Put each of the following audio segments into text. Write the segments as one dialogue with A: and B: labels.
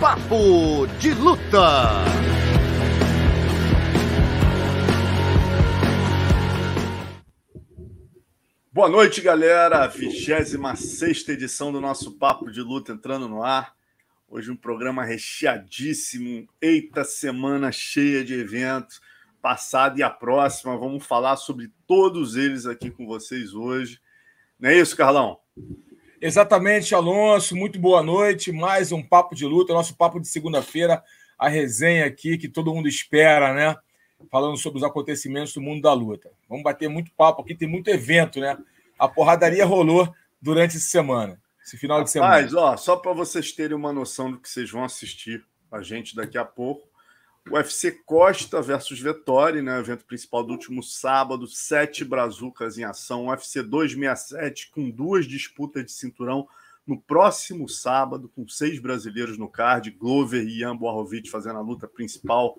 A: Papo de Luta.
B: Boa noite, galera. 26 edição do nosso Papo de Luta entrando no ar. Hoje um programa recheadíssimo. Eita, semana cheia de eventos. Passada e a próxima. Vamos falar sobre todos eles aqui com vocês hoje. Não é isso, Carlão?
C: Exatamente, Alonso. Muito boa noite. Mais um Papo de Luta, nosso papo de segunda-feira. A resenha aqui que todo mundo espera, né? falando sobre os acontecimentos do mundo da luta. Vamos bater muito papo aqui, tem muito evento, né? A porradaria rolou durante essa semana, esse final de semana.
B: Mas, ó, só para vocês terem uma noção do que vocês vão assistir a gente daqui a pouco. UFC Costa versus Vettori, né? Evento principal do último sábado, sete brazucas em ação. UFC 267 com duas disputas de cinturão no próximo sábado, com seis brasileiros no card, Glover e Ian Borrovic fazendo a luta principal.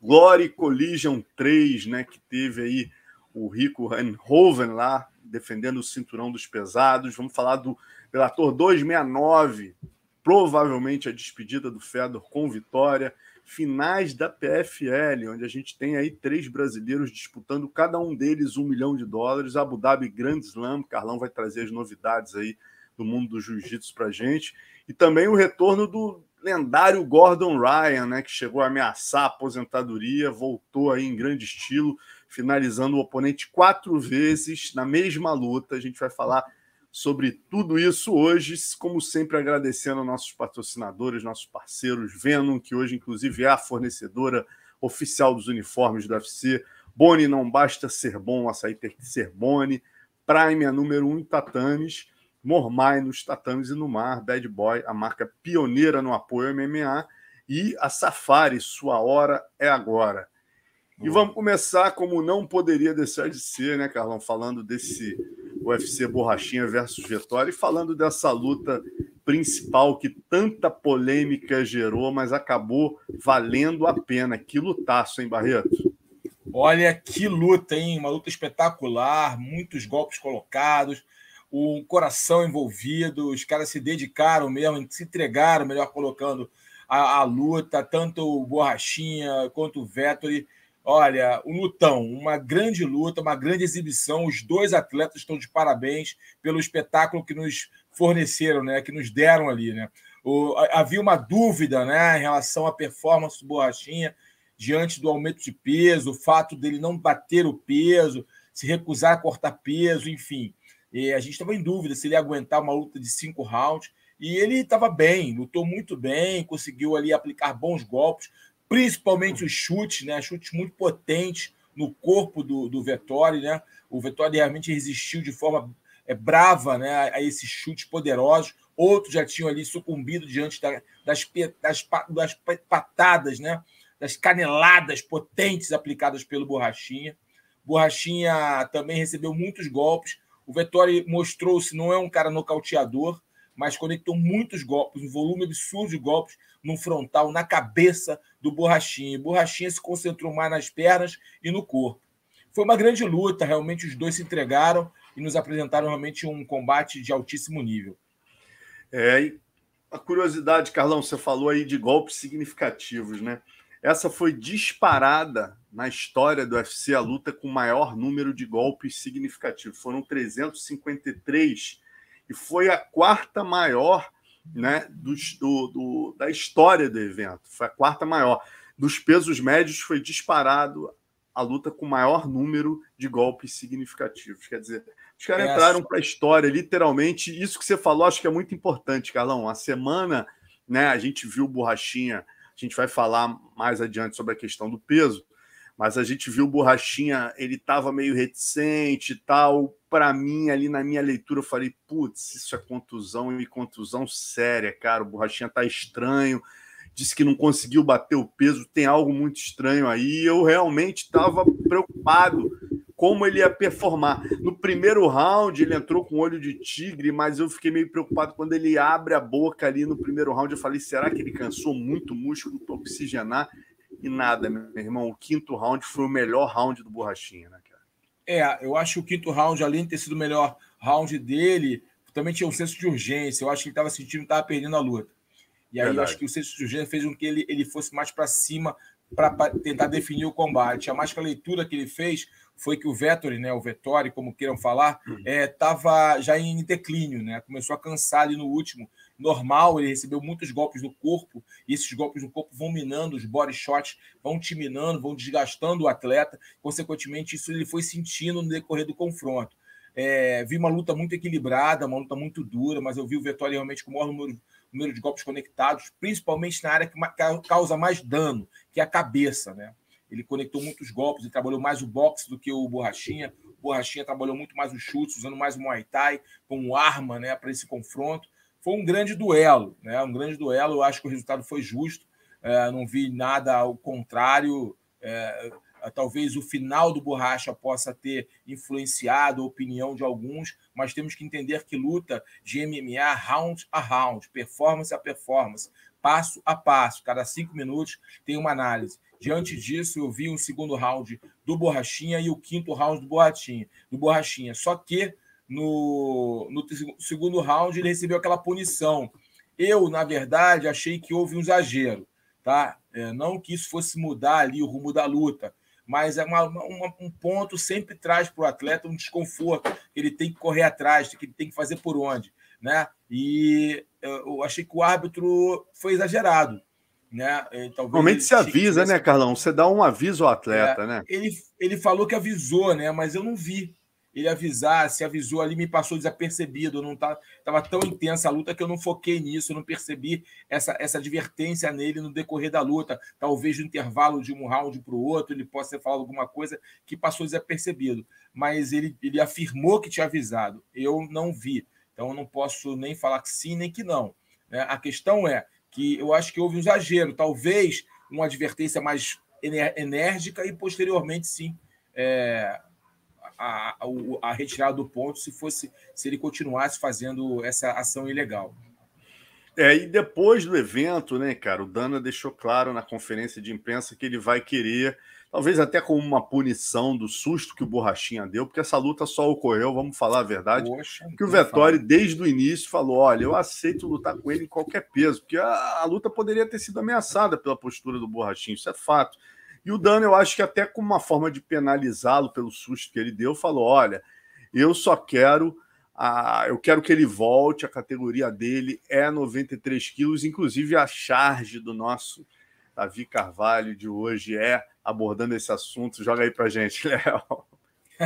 B: Glory Collision 3, né, que teve aí o Rico Hanhoven lá defendendo o cinturão dos pesados. Vamos falar do Bellator 269, provavelmente a despedida do Fedor com vitória. Finais da PFL, onde a gente tem aí três brasileiros disputando, cada um deles um milhão de dólares. Abu Dhabi Grand Slam, Carlão vai trazer as novidades aí do mundo do jiu-jitsu para gente. E também o retorno do lendário Gordon Ryan, né, que chegou a ameaçar a aposentadoria, voltou aí em grande estilo, finalizando o oponente quatro vezes na mesma luta. A gente vai falar sobre tudo isso hoje, como sempre agradecendo nossos patrocinadores, nossos parceiros, Venom, que hoje inclusive é a fornecedora oficial dos uniformes do UFC. Boni não basta ser bom, o açaí tem que ser Boni. Prime é número um em tatames. Mormai nos tatames e no mar, Bad Boy, a marca pioneira no apoio MMA, e a Safari, sua hora é agora. E vamos começar como não poderia deixar de ser, né, Carlão? Falando desse UFC Borrachinha versus Vettori, falando dessa luta principal que tanta polêmica gerou, mas acabou valendo a pena. Que lutaço, hein, Barreto?
C: Olha que luta, hein? Uma luta espetacular, muitos golpes colocados um coração envolvido, os caras se dedicaram mesmo, se entregaram, melhor colocando, a, a luta, tanto o Borrachinha quanto o Vettori. Olha, um lutão, uma grande luta, uma grande exibição. Os dois atletas estão de parabéns pelo espetáculo que nos forneceram, né? Que nos deram ali, né? O, havia uma dúvida, né, em relação à performance do Borrachinha diante do aumento de peso, o fato dele não bater o peso, se recusar a cortar peso, enfim. E a gente estava em dúvida se ele ia aguentar uma luta de cinco rounds. E ele estava bem, lutou muito bem, conseguiu ali aplicar bons golpes, principalmente os chutes, né? Chutes muito potentes no corpo do, do Vettori, né? O Vettori realmente resistiu de forma é, brava né, a esses chutes poderosos. Outros já tinham ali sucumbido diante da, das, das, das patadas, né? Das caneladas potentes aplicadas pelo Borrachinha. Borrachinha também recebeu muitos golpes, o Vettori mostrou-se não é um cara nocauteador, mas conectou muitos golpes, um volume absurdo de golpes no frontal, na cabeça do Borrachinha. Borrachinha se concentrou mais nas pernas e no corpo. Foi uma grande luta, realmente os dois se entregaram e nos apresentaram realmente um combate de altíssimo nível.
B: É, a curiosidade, Carlão, você falou aí de golpes significativos, né? Essa foi disparada na história do UFC a luta com maior número de golpes significativos. Foram 353 e foi a quarta maior né, do, do, da história do evento. Foi a quarta maior. Dos pesos médios foi disparado a luta com maior número de golpes significativos. Quer dizer, os caras entraram para a história, literalmente. Isso que você falou, acho que é muito importante, Carlão. A semana, né, a gente viu Borrachinha a gente vai falar mais adiante sobre a questão do peso, mas a gente viu o Borrachinha, ele estava meio reticente e tal. Para mim, ali na minha leitura, eu falei: putz, isso é contusão e contusão séria, cara. O Borrachinha tá estranho. disse que não conseguiu bater o peso, tem algo muito estranho aí. Eu realmente estava preocupado como ele ia performar. No primeiro round, ele entrou com olho de tigre, mas eu fiquei meio preocupado quando ele abre a boca ali no primeiro round. Eu falei, será que ele cansou muito músculo para oxigenar? E nada, meu irmão. O quinto round foi o melhor round do Borrachinha, né, cara?
C: É, eu acho que o quinto round, além de ter sido o melhor round dele, também tinha um senso de urgência. Eu acho que ele estava sentindo que estava perdendo a luta. E aí Verdade. eu acho que o senso de urgência fez com que ele, ele fosse mais para cima para tentar definir o combate. A mais que a leitura que ele fez foi que o Vettori, né, o Vettori, como queiram falar, estava uhum. é, já em declínio, né? Começou a cansar ali no último. Normal, ele recebeu muitos golpes no corpo, e esses golpes no corpo vão minando, os body shots vão te minando, vão desgastando o atleta. Consequentemente, isso ele foi sentindo no decorrer do confronto. É, vi uma luta muito equilibrada, uma luta muito dura, mas eu vi o Vettori realmente com o maior número, número de golpes conectados, principalmente na área que causa mais dano, que é a cabeça, né? Ele conectou muitos golpes e trabalhou mais o boxe do que o Borrachinha. O Borrachinha trabalhou muito mais os chutes, usando mais o Muay Thai como arma né, para esse confronto. Foi um grande duelo, né? um grande duelo. Eu acho que o resultado foi justo. É, não vi nada ao contrário. É, talvez o final do Borracha possa ter influenciado a opinião de alguns, mas temos que entender que luta de MMA round a round, performance a performance, passo a passo, cada cinco minutos tem uma análise. Diante disso, eu vi o segundo round do Borrachinha e o quinto round do Borrachinha. Do Borrachinha. Só que no, no segundo round ele recebeu aquela punição. Eu, na verdade, achei que houve um exagero. Tá? É, não que isso fosse mudar ali o rumo da luta, mas é uma, uma, um ponto sempre traz para o atleta um desconforto, que ele tem que correr atrás, que ele tem que fazer por onde. Né? E eu achei que o árbitro foi exagerado. Né?
B: Normalmente se avisa, né, Carlão? Você dá um aviso ao atleta, é, né?
C: Ele, ele falou que avisou, né? Mas eu não vi ele avisar, se avisou ali, me passou desapercebido. Não tá, tava tão intensa a luta que eu não foquei nisso, não percebi essa, essa advertência nele no decorrer da luta. Talvez no intervalo de um round para o outro, ele possa ter falado alguma coisa que passou desapercebido. Mas ele, ele afirmou que tinha avisado. Eu não vi. Então eu não posso nem falar que sim, nem que não. Né? A questão é que eu acho que houve um exagero, talvez uma advertência mais enérgica e posteriormente sim é, a, a, a, retirada do ponto se fosse se ele continuasse fazendo essa ação ilegal.
B: É, e depois do evento, né, cara, o Dana deixou claro na conferência de imprensa que ele vai querer talvez até como uma punição do susto que o Borrachinha deu, porque essa luta só ocorreu, vamos falar a verdade, Poxa, que o Vettori, desde o início, falou: olha, eu aceito lutar com ele em qualquer peso, porque a, a luta poderia ter sido ameaçada pela postura do Borrachinho, isso é fato. E o Dano, eu acho que até como uma forma de penalizá-lo pelo susto que ele deu, falou: olha, eu só quero. A, eu quero que ele volte, a categoria dele é 93 quilos, inclusive a charge do nosso Davi Carvalho de hoje é abordando esse assunto. Joga aí para gente, Léo.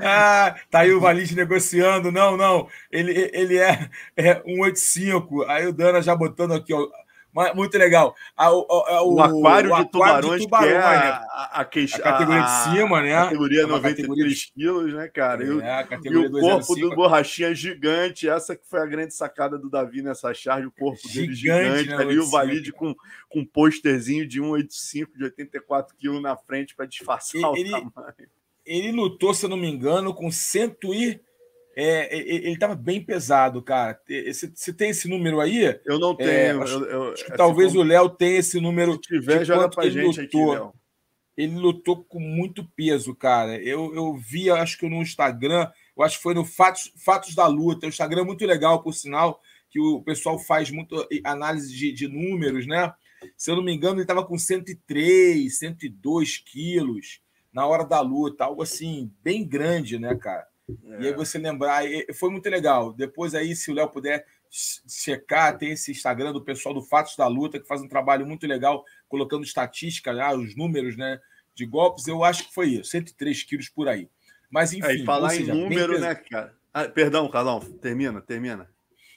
C: ah, tá aí o Valide negociando. Não, não. Ele, ele é, é 185. Aí o Dana já botando aqui, ó, muito legal.
B: A, o, o, aquário, o de, tubarões, de tubarões, que é a, a, a,
C: a categoria de cima, né?
B: Categoria é 93 quilos, né, cara? É, e, e o corpo do borrachinha gigante. Essa que foi a grande sacada do Davi nessa charge, o corpo gigante, dele gigante. Né, ali o Valide com, com um pôsterzinho de 185, de 84 quilos na frente para disfarçar ele, o tamanho.
C: Ele lutou, se eu não me engano, com 100 e é, ele estava bem pesado, cara. Você tem esse número aí?
B: Eu não tenho. É, acho, eu, eu,
C: acho que talvez como... o Léo tenha esse número. Se
B: tiver, joga pra gente lutou. aqui, Léo.
C: Ele lutou com muito peso, cara. Eu, eu vi, acho que no Instagram, eu acho que foi no Fatos, Fatos da Luta. O Instagram é muito legal, por sinal, que o pessoal faz muito análise de, de números, né? Se eu não me engano, ele estava com 103, 102 quilos na hora da luta, algo assim, bem grande, né, cara? É. E aí você lembrar, foi muito legal. Depois aí, se o Léo puder checar, tem esse Instagram do pessoal do Fatos da Luta, que faz um trabalho muito legal, colocando estatística, né, os números né, de golpes. Eu acho que foi isso, 103 quilos por aí. Mas enfim. É,
B: e falar seja, em número, né, cara? Ah, perdão, Carlão, termina, termina.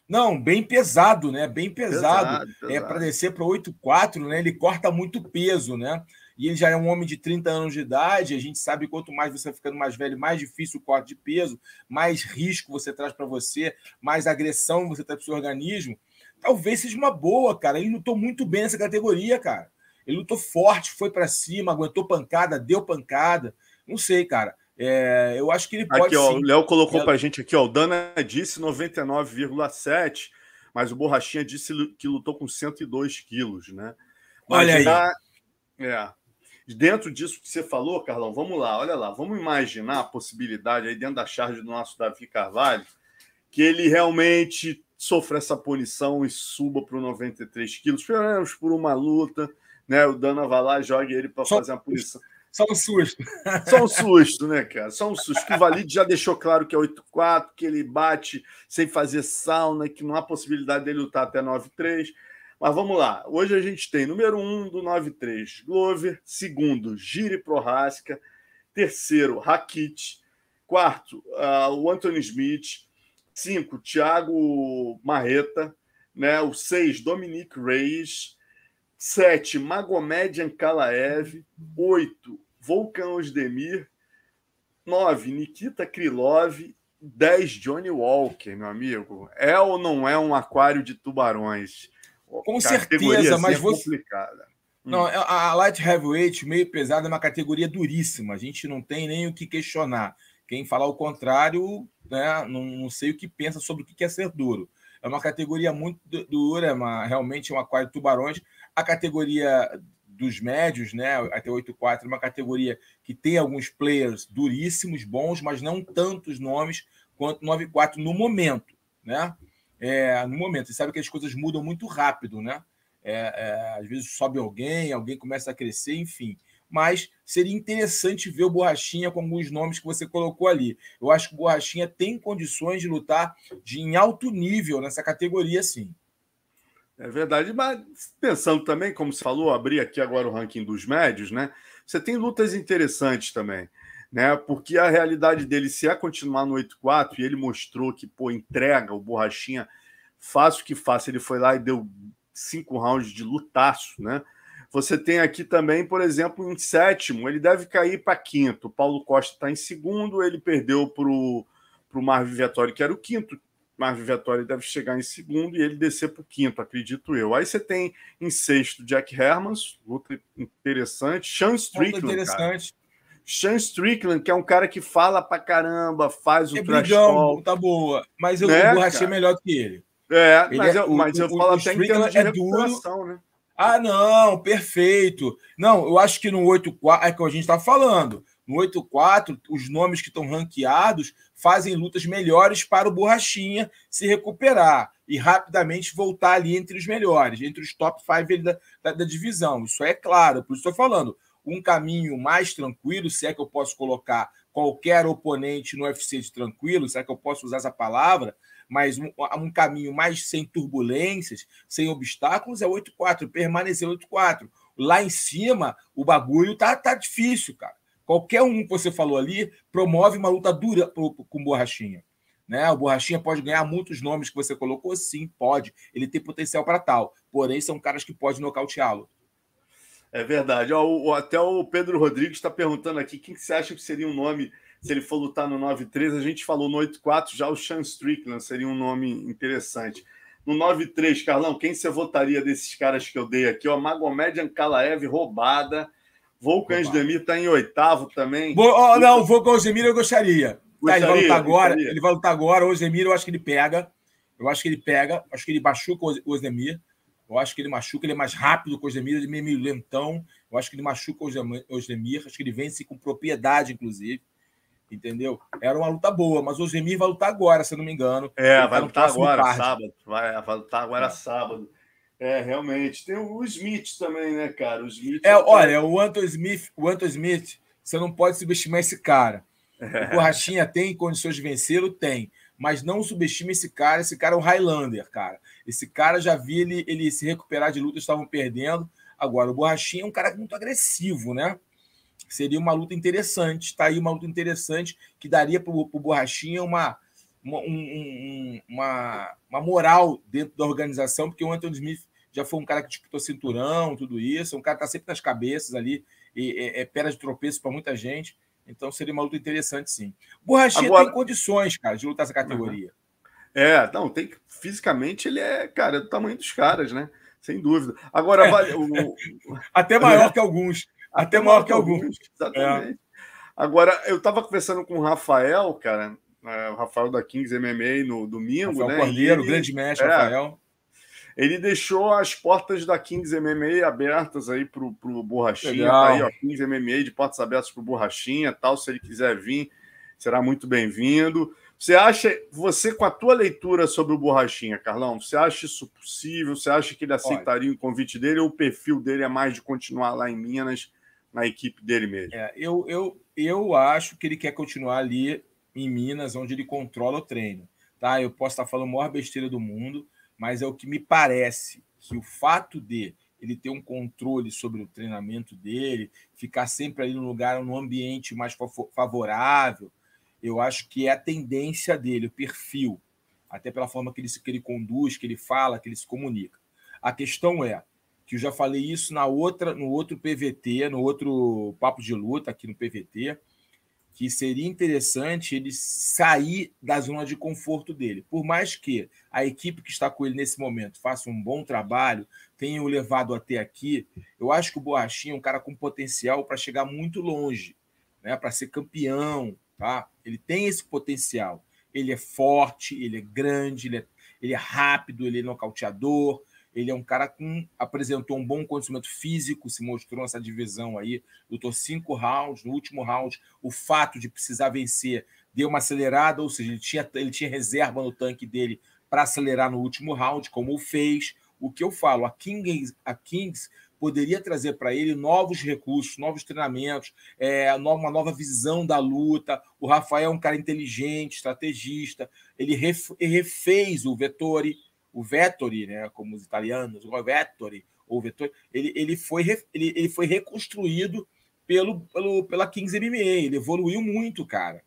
C: Não, bem pesado, né? Bem pesado. pesado, pesado. É para descer para 8,4, né? Ele corta muito peso, né? E ele já é um homem de 30 anos de idade. A gente sabe que quanto mais você ficando mais velho, mais difícil o corte de peso, mais risco você traz para você, mais agressão você traz para o seu organismo. talvez seja uma boa, cara. Ele lutou muito bem nessa categoria, cara. Ele lutou forte, foi para cima, aguentou pancada, deu pancada. Não sei, cara. É, eu acho que ele pode.
B: Aqui, ó, o Léo colocou é... para a gente aqui, ó. O Dana disse 99,7, mas o Borrachinha disse que lutou com 102 quilos, né?
C: Mas olha já,
B: aí. É. Dentro disso que você falou, Carlão, vamos lá, olha lá, vamos imaginar a possibilidade aí dentro da charge do nosso Davi Carvalho, que ele realmente sofra essa punição e suba para o 93 quilos, pelo menos por uma luta, né? O Dana vai lá, joga ele para fazer a punição.
C: Só um susto.
B: Só um susto, né, cara? Só um susto. Que o Valide já deixou claro que é 8-4, que ele bate sem fazer sauna, que não há possibilidade dele lutar até 9-3. Mas vamos lá. Hoje a gente tem número 1 um do 9-3, Glover. Segundo, Giri Prohaska. Terceiro, Rakit. Quarto, uh, o Anthony Smith. Cinco, Thiago Marreta. Né? O seis, Dominique Reis. 7. Magomed Ankalaev. 8. Volkan Osdemir. 9. Nikita Krylov. 10. Johnny Walker, meu amigo. É ou não é um aquário de tubarões?
C: Com certeza, mas é você. Complicada. Não, hum. a light heavyweight, meio pesada, é uma categoria duríssima. A gente não tem nem o que questionar. Quem falar o contrário, né, não, não sei o que pensa sobre o que é ser duro. É uma categoria muito dura, é uma, realmente é um aquário de tubarões. A categoria dos médios, né, até 8-4, é uma categoria que tem alguns players duríssimos, bons, mas não tantos nomes quanto 9-4 no momento, né? É, no momento. Você sabe que as coisas mudam muito rápido, né? É, é, às vezes sobe alguém, alguém começa a crescer, enfim. Mas seria interessante ver o Borrachinha com alguns nomes que você colocou ali. Eu acho que o Borrachinha tem condições de lutar de, em alto nível nessa categoria, sim.
B: É verdade, mas pensando também, como você falou, abrir aqui agora o ranking dos médios, né? Você tem lutas interessantes também, né? Porque a realidade dele, se é continuar no 8-4, e ele mostrou que, pô, entrega o borrachinha, fácil que faça, ele foi lá e deu cinco rounds de lutaço, né? Você tem aqui também, por exemplo, em sétimo, ele deve cair para quinto. O Paulo Costa está em segundo, ele perdeu para o Marvin Vettori, que era o quinto Marvin Vettori deve chegar em segundo e ele descer para o quinto, acredito eu. Aí você tem em sexto Jack Hermans, luta interessante. Sean Strickland. Interessante. Cara. Sean Strickland, que é um cara que fala pra caramba, faz o é trash
C: brigão, tá boa. Mas eu, né, o Borrachinha é melhor do que ele.
B: É, ele mas, é, eu, mas o, eu falo até em termos de é
C: duro. né? Ah, não, perfeito. Não, eu acho que no 8-4 é que a gente está falando. No 8-4, os nomes que estão ranqueados fazem lutas melhores para o Borrachinha se recuperar e rapidamente voltar ali entre os melhores, entre os top 5 da, da, da, divisão. Isso é claro, por isso estou falando. Um caminho mais tranquilo, se é que eu posso colocar qualquer oponente no UFC de tranquilo, se é que eu posso usar essa palavra, mas um, um caminho mais sem turbulências, sem obstáculos, é 8-4, permanecer 8-4. Lá em cima, o bagulho tá, tá difícil, cara. Qualquer um que você falou ali promove uma luta dura com borrachinha. Né? O Borrachinha pode ganhar muitos nomes que você colocou, sim, pode. Ele tem potencial para tal. Porém, são caras que podem nocauteá-lo.
B: É verdade. Ó, o, até o Pedro Rodrigues está perguntando aqui quem que você acha que seria um nome se ele for lutar no 9-3. A gente falou no 8-4, já o Sean Strickland seria um nome interessante. No 9-3, Carlão, quem você votaria desses caras que eu dei aqui? Ó, Magomed Ankalaev, roubada. Volkan Demir está em oitavo também.
C: Bo oh, não, o Volkan Demir eu gostaria. Tá, ele vai lutar agora. Gostaria. Ele vai lutar agora. O Osdemir, eu acho que ele pega. Eu acho que ele pega. Acho que ele machuca o Osdemir. Eu acho que ele machuca. Ele é mais rápido que o Osdemir. Ele é meio lentão. Eu acho que ele machuca o Osdemir. Acho que ele vence com propriedade, inclusive. Entendeu? Era uma luta boa, mas o Osdemir vai lutar agora, se eu não me engano.
B: É, vai tá lutar agora, sábado. Vai, vai lutar agora é. sábado. É, realmente. Tem o Smith também, né, cara? O Smith.
C: É, olha, o Anton Smith, o Anton Smith, você não pode subestimar esse cara. É. O Borrachinha tem condições de vencê-lo? Tem. Mas não subestime esse cara. Esse cara é um Highlander, cara. Esse cara já vi ele, ele se recuperar de lutas, estavam perdendo. Agora, o Borrachinha é um cara muito agressivo, né? Seria uma luta interessante. Tá aí uma luta interessante que daria para o Borrachinha uma, uma, um, uma, uma moral dentro da organização, porque o Anthony Smith já foi um cara que disputou cinturão, tudo isso, um cara que está sempre nas cabeças ali, e, é, é pedra de tropeço para muita gente. Então seria uma luta interessante, sim. Borrachinha Agora... tem condições, cara, de lutar essa categoria.
B: É, não, tem fisicamente ele é, cara, é do tamanho dos caras, né? Sem dúvida. Agora, é. vale, o...
C: até maior que alguns. Até, até maior que alguns.
B: Exatamente. É. Agora, eu estava conversando com o Rafael, cara, é, o Rafael da Kings MMA no domingo, Rafael
C: né? Cordeiro, ele, grande mestre, Rafael.
B: Ele deixou as portas da Kings MMA abertas aí pro, pro Borrachinha. Tá aí, ó, Kings MMA de portas abertas pro Borrachinha tal. Se ele quiser vir, será muito bem-vindo. Você acha, você com a tua leitura sobre o Borrachinha, Carlão, você acha isso possível? Você acha que ele aceitaria o convite dele ou o perfil dele é mais de continuar lá em Minas, na equipe dele mesmo?
C: É, eu, eu, eu acho que ele quer continuar ali em Minas, onde ele controla o treino. Tá? Eu posso estar falando a maior besteira do mundo, mas é o que me parece que o fato de ele ter um controle sobre o treinamento dele, ficar sempre ali no lugar, no ambiente mais favorável, eu acho que é a tendência dele, o perfil, até pela forma que ele, que ele conduz, que ele fala, que ele se comunica. A questão é que eu já falei isso na outra, no outro PVT, no outro papo de luta aqui no PVT, que seria interessante ele sair da zona de conforto dele. Por mais que a equipe que está com ele nesse momento faça um bom trabalho, tenha o levado até aqui, eu acho que o Borrachinha é um cara com potencial para chegar muito longe, né? para ser campeão, tá? Ele tem esse potencial. Ele é forte, ele é grande, ele é, ele é rápido, ele é nocauteador. Ele é um cara que apresentou um bom conhecimento físico, se mostrou nessa divisão aí, lutou cinco rounds. No último round, o fato de precisar vencer deu uma acelerada, ou seja, ele tinha, ele tinha reserva no tanque dele para acelerar no último round, como fez. O que eu falo, a Kings, a Kings poderia trazer para ele novos recursos, novos treinamentos, é, uma nova visão da luta. O Rafael é um cara inteligente, estrategista. Ele refez o Vettori, o Vettori, né, como os italianos, o Vettori, ou Vettori, ele, ele, foi, ele, ele foi reconstruído pelo, pelo, pela Kings MMA. Ele evoluiu muito, cara.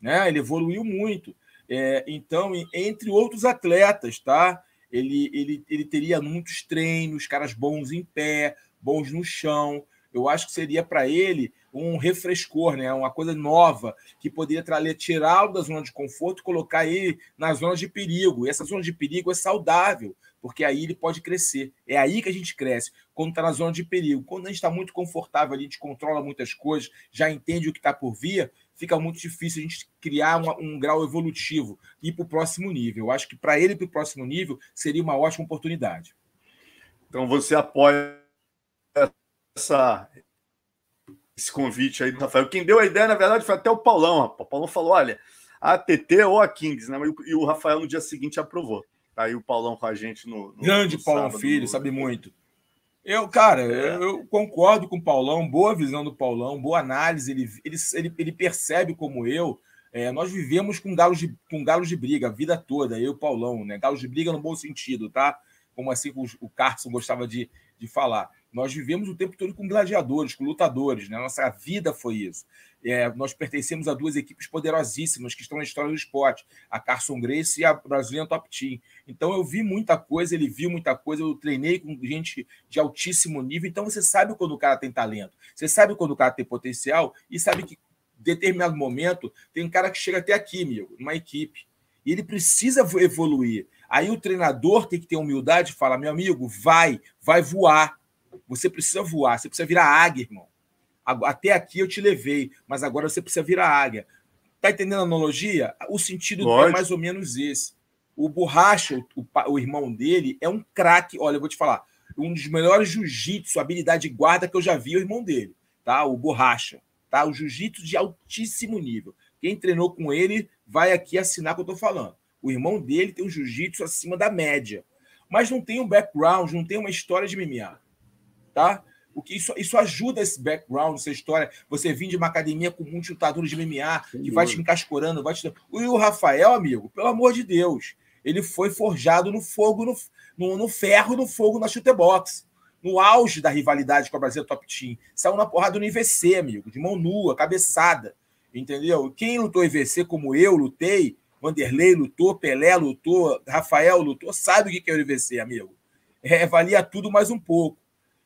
C: Né? Ele evoluiu muito. É, então, entre outros atletas, tá? ele, ele, ele teria muitos treinos, caras bons em pé, bons no chão. Eu acho que seria para ele um refrescor, né? uma coisa nova, que poderia tirá-lo da zona de conforto e colocar ele na zona de perigo. E essa zona de perigo é saudável, porque aí ele pode crescer. É aí que a gente cresce, quando está na zona de perigo. Quando a gente está muito confortável, a gente controla muitas coisas, já entende o que está por vir, fica muito difícil a gente criar uma, um grau evolutivo e ir para o próximo nível. Eu acho que para ele para o próximo nível seria uma ótima oportunidade.
B: Então você apoia essa, esse convite aí do Rafael. Quem deu a ideia, na verdade, foi até o Paulão. O Paulão falou: olha, a TT ou a Kings, né? E o Rafael no dia seguinte aprovou. Tá aí o Paulão com a gente no. no
C: Grande
B: no
C: Paulão Filho, no... sabe muito. Eu, cara, é. eu concordo com o Paulão, boa visão do Paulão, boa análise. Ele, ele, ele, ele percebe como eu. É, nós vivemos com galos, de, com galos de briga a vida toda, eu e o Paulão, né? Galos de briga no bom sentido, tá? Como assim o, o Carson gostava de, de falar. Nós vivemos o tempo todo com gladiadores, com lutadores, né? Nossa vida foi isso. É, nós pertencemos a duas equipes poderosíssimas que estão na história do esporte, a Carson Grace e a Brazilian Top Team. Então eu vi muita coisa, ele viu muita coisa, eu treinei com gente de altíssimo nível. Então você sabe quando o cara tem talento, você sabe quando o cara tem potencial e sabe que em determinado momento tem um cara que chega até aqui, amigo, numa equipe. E ele precisa evoluir. Aí o treinador tem que ter humildade e falar: meu amigo, vai, vai voar você precisa voar, você precisa virar águia, irmão. Até aqui eu te levei, mas agora você precisa virar águia. Tá entendendo a analogia? O sentido é mais ou menos esse. O Borracha, o, o irmão dele, é um craque. Olha, eu vou te falar, um dos melhores jiu-jitsu, habilidade de guarda que eu já vi, é o irmão dele, tá? O Borracha, tá? O jiu-jitsu de altíssimo nível. Quem treinou com ele vai aqui assinar o que eu tô falando. O irmão dele tem um jiu-jitsu acima da média, mas não tem um background, não tem uma história de MMA tá? O que isso, isso ajuda esse background, essa história. Você vir de uma academia com muitos lutadores de MMA, que vai te encascorando, vai te. E o Rafael, amigo, pelo amor de Deus, ele foi forjado no fogo, no, no, no ferro, no fogo na chute box. No auge da rivalidade com a Brasil Top Team. Saiu na porrada no IVC, amigo, de mão nua, cabeçada. Entendeu? Quem lutou IVC como eu lutei, Vanderlei lutou, Pelé lutou, Rafael lutou, sabe o que é o IVC, amigo. É, valia tudo mais um pouco.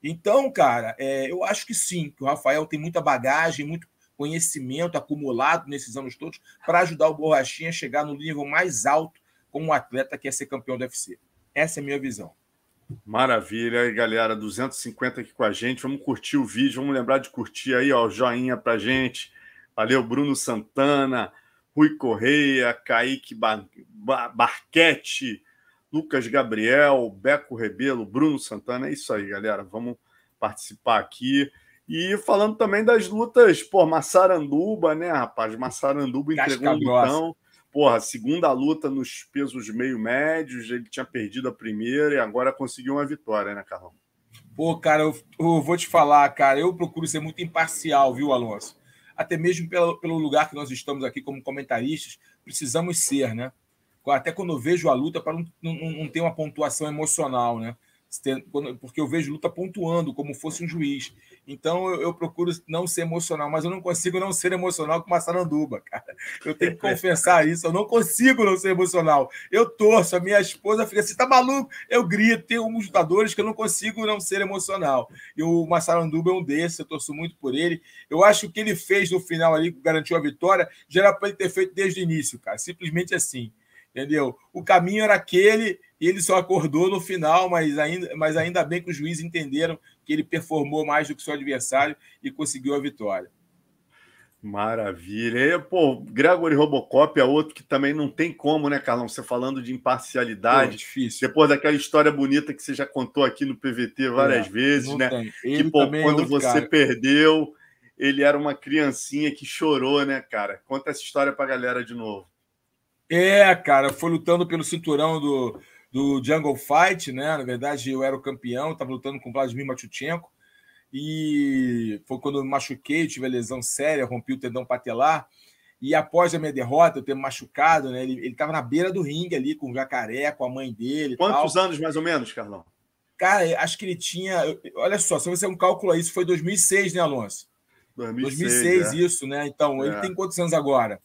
C: Então, cara, é, eu acho que sim, que o Rafael tem muita bagagem, muito conhecimento acumulado nesses anos todos para ajudar o Borrachinha a chegar no nível mais alto como um atleta que quer ser campeão do UFC. Essa é a minha visão.
B: Maravilha, aí galera, 250 aqui com a gente. Vamos curtir o vídeo, vamos lembrar de curtir aí, ó, o joinha pra gente. Valeu, Bruno Santana, Rui Correia, Kaique Bar Barquete, Lucas Gabriel, Beco Rebelo, Bruno Santana. É isso aí, galera. Vamos participar aqui. E falando também das lutas, pô, Massaranduba, né, rapaz? Massaranduba entregou um lutão. Porra, segunda luta nos pesos meio médios, ele tinha perdido a primeira e agora conseguiu uma vitória, né, Carlão?
C: Pô, cara, eu, eu, vou te falar, cara, eu procuro ser muito imparcial, viu, Alonso? Até mesmo pelo, pelo lugar que nós estamos aqui como comentaristas, precisamos ser, né? Até quando eu vejo a luta, para não, não, não ter uma pontuação emocional, né? porque eu vejo luta pontuando como fosse um juiz. Então eu, eu, procuro não ser emocional, mas eu não consigo não ser emocional com uma saranduba, cara. Eu tenho que confessar isso, eu não consigo não ser emocional. Eu torço, a minha esposa fica assim, tá maluco? Eu grito, tem alguns lutadores que eu não consigo não ser emocional. E o Massaranduba é um desses, eu torço muito por ele. Eu acho que o que ele fez no final ali, que garantiu a vitória, já era para ele ter feito desde o início, cara. Simplesmente assim entendeu? O caminho era aquele e ele só acordou no final, mas ainda, mas ainda bem que os juízes entenderam que ele performou mais do que seu adversário e conseguiu a vitória.
B: Maravilha. E, pô, Gregory Robocop é outro que também não tem como, né, Carlão? Você falando de imparcialidade. Pô,
C: difícil.
B: Depois daquela história bonita que você já contou aqui no PVT várias é, vezes, né? Que, pô, é quando é você cara. perdeu, ele era uma criancinha que chorou, né, cara? Conta essa história pra galera de novo.
C: É, cara, foi lutando pelo cinturão do, do Jungle Fight, né? Na verdade, eu era o campeão, estava lutando com o Vladimir Machuchenko. E foi quando eu me machuquei, tive a lesão séria, rompi o tendão patelar. E após a minha derrota, eu ter me machucado, né? Ele estava na beira do ringue ali com o jacaré, com a mãe dele.
B: Quantos tal. anos mais ou menos, Carlão?
C: Cara, acho que ele tinha. Olha só, se você um cálculo aí, isso foi 2006, né, Alonso? 2006, 2006 é. isso, né? Então, é. ele tem quantos anos agora?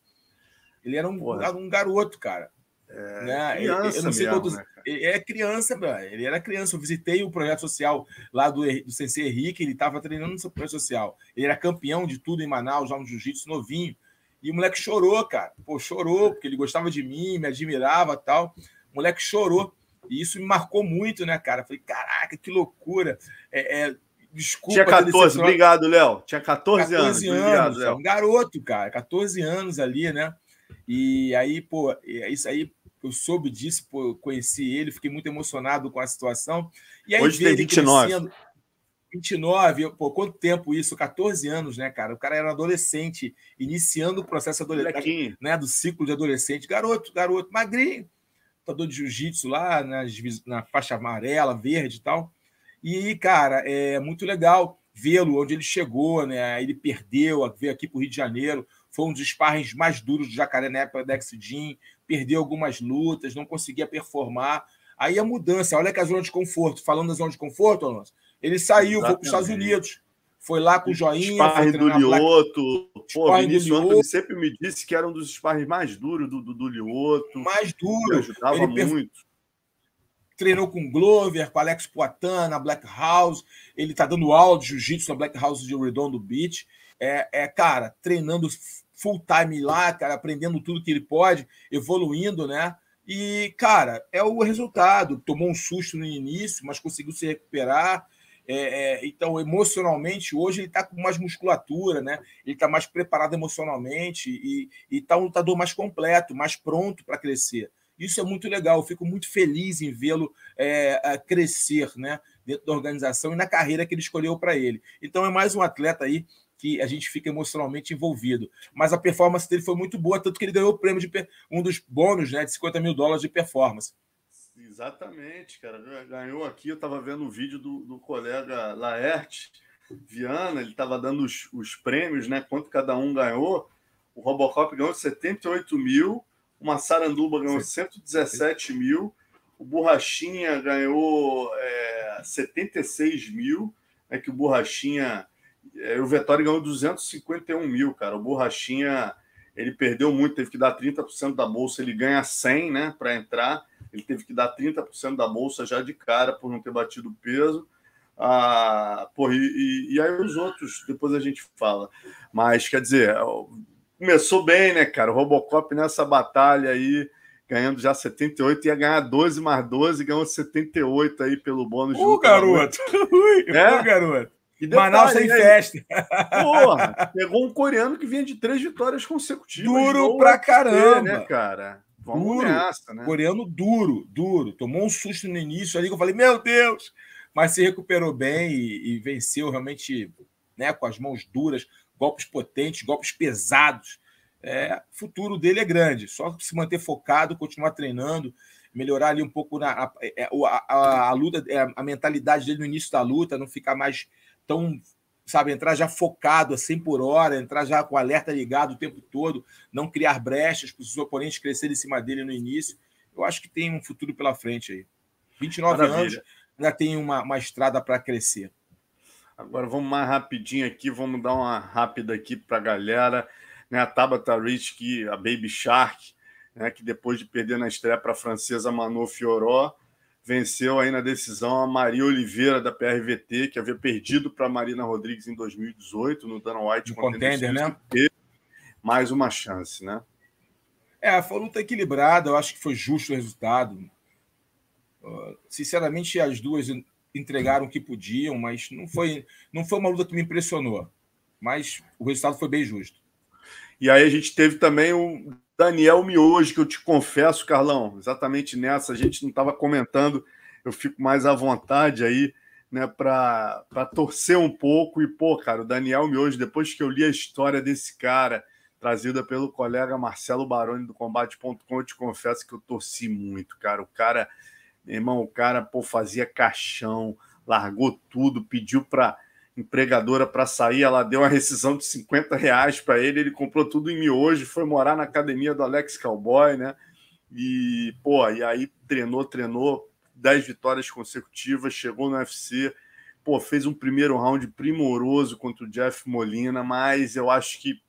C: Ele era um, um garoto, cara. É, né? Criança eu sei mesmo, né, É criança, ele era criança. Eu visitei o projeto social lá do, do Sensei Henrique, ele estava treinando no projeto social. Ele era campeão de tudo em Manaus, já no jiu-jitsu novinho. E o moleque chorou, cara. Pô, chorou, porque ele gostava de mim, me admirava tal. O moleque chorou. E isso me marcou muito, né, cara? Falei, caraca, que loucura. É, é, desculpa.
B: Tinha 14, obrigado, Léo. Tinha 14, 14 anos. anos obrigado,
C: Léo. Um garoto, cara. 14 anos ali, né? E aí, pô, é isso aí eu soube disso, pô, eu conheci ele, fiquei muito emocionado com a situação. E aí,
B: Hoje tem 29.
C: Crescendo, 29, pô, quanto tempo isso? 14 anos, né, cara? O cara era adolescente, iniciando o processo adolescente, né, do ciclo de adolescente. Garoto, garoto, magrinho, lutador de jiu-jitsu lá, na, na faixa amarela, verde e tal. E, cara, é muito legal vê-lo onde ele chegou, né? Ele perdeu, veio aqui para o Rio de Janeiro, foi um dos sparrings mais duros do Jacaré na época da Exidin, perdeu algumas lutas, não conseguia performar. Aí a mudança, olha que a zona de conforto, falando da zona de conforto, Alonso, ele saiu, Exatamente. foi para os Estados Unidos, foi lá com o Joinha.
B: Sparring do Lioto. Pô, Vinícius Antônio sempre me disse que era um dos sparring mais duros do, do, do Lioto.
C: Mais duro.
B: ajudava ele muito.
C: Treinou com Glover, com Alex Poitin na Black House. Ele está dando aula de jiu-jitsu na Black House de Redondo Beach. É, é, cara, treinando full time lá, cara, aprendendo tudo que ele pode, evoluindo, né? E, cara, é o resultado. Tomou um susto no início, mas conseguiu se recuperar. É, é, então, emocionalmente, hoje ele está com mais musculatura, né? Ele está mais preparado emocionalmente e está um lutador mais completo, mais pronto para crescer. Isso é muito legal. Eu fico muito feliz em vê-lo é, crescer, né? Dentro da organização e na carreira que ele escolheu para ele. Então, é mais um atleta aí que a gente fica emocionalmente envolvido. Mas a performance dele foi muito boa, tanto que ele ganhou o prêmio de um dos bônus né, de 50 mil dólares de performance.
B: Exatamente, cara. Ganhou aqui, eu estava vendo o vídeo do, do colega Laerte Viana, ele estava dando os, os, prêmios, né? Quanto cada um ganhou. O Robocop ganhou 78 mil, o Massaranduba ganhou Sim. 117 mil, o Borrachinha ganhou é, 76 mil, é que o Borrachinha o Vettori ganhou 251 mil, cara. O Borrachinha, ele perdeu muito, teve que dar 30% da bolsa, ele ganha 100, né, para entrar. Ele teve que dar 30% da bolsa já de cara por não ter batido o peso. Ah, porra, e, e, aí os outros, depois a gente fala. Mas, quer dizer, começou bem, né, cara? O Robocop nessa batalha aí ganhando já 78, ia ganhar 12 mais 12, ganhou 78 aí pelo bônus.
C: Ô, garoto! é? Ô, garoto! Detalhe, Manaus sem festa.
B: Porra, pegou um coreano que vinha de três vitórias consecutivas.
C: Duro pra caramba.
B: né, cara?
C: Vamos duro, nessa, né? Coreano duro, duro. Tomou um susto no início ali que eu falei, meu Deus! Mas se recuperou bem e, e venceu realmente né, com as mãos duras, golpes potentes, golpes pesados. É, o futuro dele é grande. Só se manter focado, continuar treinando, melhorar ali um pouco na, a, é, a, a, a luta, é, a mentalidade dele no início da luta, não ficar mais tão, sabe, entrar já focado a 100 por hora, entrar já com o alerta ligado o tempo todo, não criar brechas para os oponentes crescerem em cima dele no início. Eu acho que tem um futuro pela frente aí. 29 Maravilha. anos, ainda tem uma, uma estrada para crescer.
B: Agora vamos mais rapidinho aqui, vamos dar uma rápida aqui para a galera. Né, a Tabata Rich, que a Baby Shark, né, que depois de perder na estreia para a francesa Manu Fioró, venceu aí na decisão a Maria Oliveira da PRVT, que havia perdido para Marina Rodrigues em 2018 no Dana White.
C: Um contender, né?
B: Mais uma chance, né?
C: É, foi uma luta equilibrada, eu acho que foi justo o resultado. Uh, sinceramente, as duas entregaram o que podiam, mas não foi, não foi uma luta que me impressionou. Mas o resultado foi bem justo.
B: E aí a gente teve também o Daniel Miojo, que eu te confesso, Carlão, exatamente nessa, a gente não estava comentando, eu fico mais à vontade aí, né, para torcer um pouco. E, pô, cara, o Daniel Miojo, depois que eu li a história desse cara, trazida pelo colega Marcelo Baroni do Combate.com, eu te confesso que eu torci muito, cara. O cara, meu irmão, o cara, pô, fazia caixão, largou tudo, pediu para empregadora para sair, ela deu uma rescisão de 50 reais para ele, ele comprou tudo em miojo, foi morar na academia do Alex Cowboy, né? E, pô, e aí treinou, treinou, 10 vitórias consecutivas, chegou no UFC, pô, fez um primeiro round primoroso contra o Jeff Molina, mas eu acho que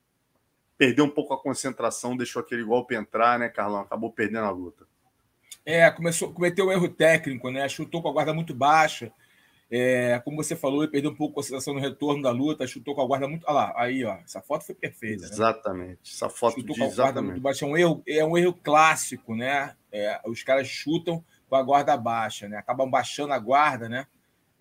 B: perdeu um pouco a concentração, deixou aquele golpe entrar, né, Carlão? Acabou perdendo a luta.
C: É, começou, cometeu um erro técnico, né? Chutou com a guarda muito baixa é, como você falou, ele perdeu um pouco a concentração no retorno da luta, chutou com a guarda muito. Olha lá, aí, ó, essa foto foi perfeita.
B: Né? Exatamente. Essa foto
C: chutou com a guarda muito baixa. É um erro, é um erro clássico, né? É, os caras chutam com a guarda baixa, né? Acabam baixando a guarda, né?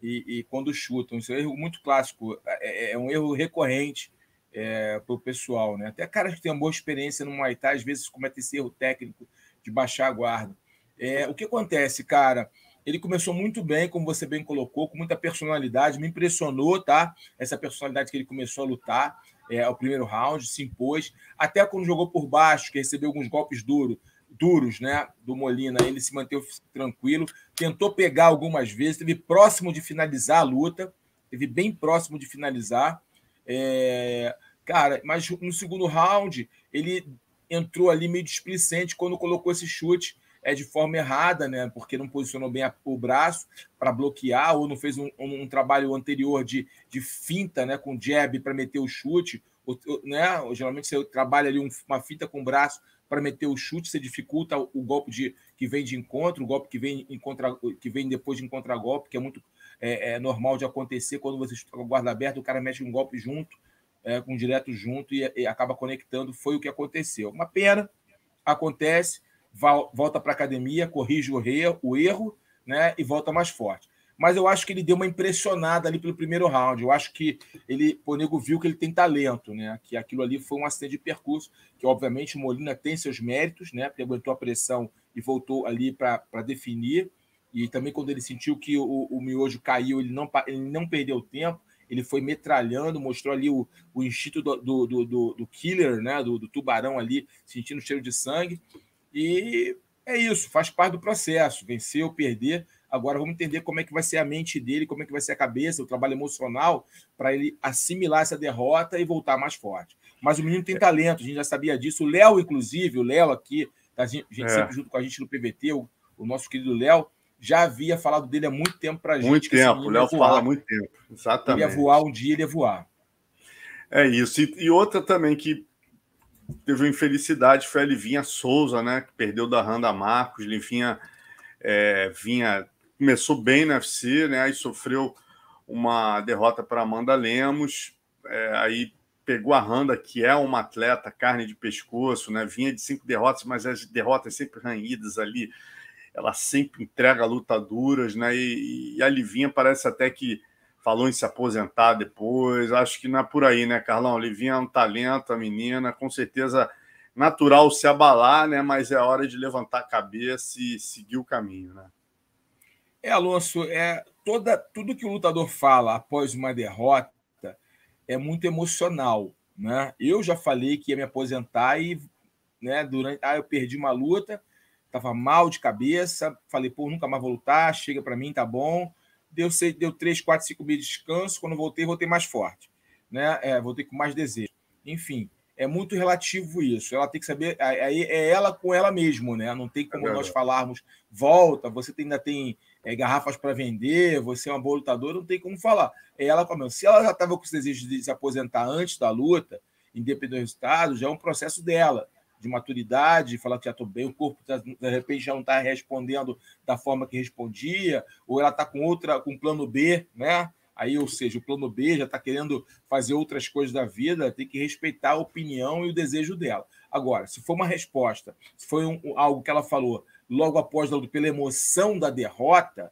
C: E, e quando chutam. Isso é um erro muito clássico, é, é, é um erro recorrente é, para o pessoal, né? Até caras que têm uma boa experiência no Muay Thai, às vezes cometem esse erro técnico de baixar a guarda. É, o que acontece, cara? Ele começou muito bem, como você bem colocou, com muita personalidade, me impressionou, tá? Essa personalidade que ele começou a lutar, é, o primeiro round, se impôs. Até quando jogou por baixo, que recebeu alguns golpes duros, duros, né, do Molina, ele se manteve tranquilo, tentou pegar algumas vezes, teve próximo de finalizar a luta, teve bem próximo de finalizar. É, cara, mas no segundo round ele entrou ali meio displicente quando colocou esse chute é de forma errada, né? Porque não posicionou bem a, o braço para bloquear, ou não fez um, um, um, trabalho anterior de, de finta, né? Com jab para meter o chute, ou, né? Geralmente você trabalha ali um, uma fita com o braço para meter o chute, você dificulta o, o, golpe de, que vem de encontro, o golpe que vem, em contra, que vem depois de encontrar golpe, que é muito é, é normal de acontecer quando você está com a guarda aberta, o cara mexe um golpe junto, é, com direto junto e, e acaba conectando. Foi o que aconteceu. Uma pena, acontece volta para a academia, corrige o erro, o erro né, e volta mais forte. Mas eu acho que ele deu uma impressionada ali pelo primeiro round. Eu acho que ele, o nego viu que ele tem talento, né? Que aquilo ali foi um acidente de percurso, que obviamente o Molina tem seus méritos, né? Porque aguentou a pressão e voltou ali para definir. E também quando ele sentiu que o, o miojo caiu, ele não, ele não perdeu tempo, ele foi metralhando, mostrou ali o, o instinto do, do, do, do killer, né? Do, do tubarão ali, sentindo cheiro de sangue. E é isso, faz parte do processo. Vencer ou perder. Agora vamos entender como é que vai ser a mente dele, como é que vai ser a cabeça, o trabalho emocional, para ele assimilar essa derrota e voltar mais forte. Mas o menino tem talento, a gente já sabia disso. O Léo, inclusive, o Léo aqui, a gente, a gente é. sempre junto com a gente no PVT, o, o nosso querido Léo, já havia falado dele há muito tempo para a gente.
B: Muito tempo, o Léo fala há muito tempo. Exatamente.
C: Ele ia voar um dia, ele ia voar.
B: É isso. E, e outra também que teve uma infelicidade foi a Livinha Souza, né? Que perdeu da Randa Marcos. Livinha é, vinha, começou bem na UFC, né? Aí sofreu uma derrota para Amanda Lemos. É, aí pegou a Randa, que é uma atleta, carne de pescoço, né? Vinha de cinco derrotas, mas as derrotas sempre ranhidas ali. Ela sempre entrega lutaduras, né? E, e a Livinha parece até que falou em se aposentar depois. Acho que não é por aí, né, Carlão? Livinha é um talento, a menina, com certeza natural se abalar, né? Mas é hora de levantar a cabeça e seguir o caminho, né?
C: É, Alonso, é toda tudo que o lutador fala após uma derrota é muito emocional, né? Eu já falei que ia me aposentar e, né, durante, ah, eu perdi uma luta, tava mal de cabeça, falei, pô, nunca mais vou lutar, chega para mim, tá bom. Deu, deu três, quatro, cinco meses de descanso, quando voltei, voltei mais forte, né? É, voltei com mais desejo. Enfim, é muito relativo isso. Ela tem que saber, aí é ela com ela mesmo, né? Não tem como é nós falarmos, volta, você ainda tem é, garrafas para vender, você é uma boa lutadora, não tem como falar. É ela com a Se ela já estava com esse desejo de se aposentar antes da luta, independente do resultado, já é um processo dela, de maturidade, de falar que já estou bem, o corpo tá, de repente já não está respondendo da forma que respondia, ou ela está com outra, com plano B, né? Aí, ou seja, o plano B já está querendo fazer outras coisas da vida, tem que respeitar a opinião e o desejo dela. Agora, se for uma resposta, se foi um, algo que ela falou logo após pela emoção da derrota,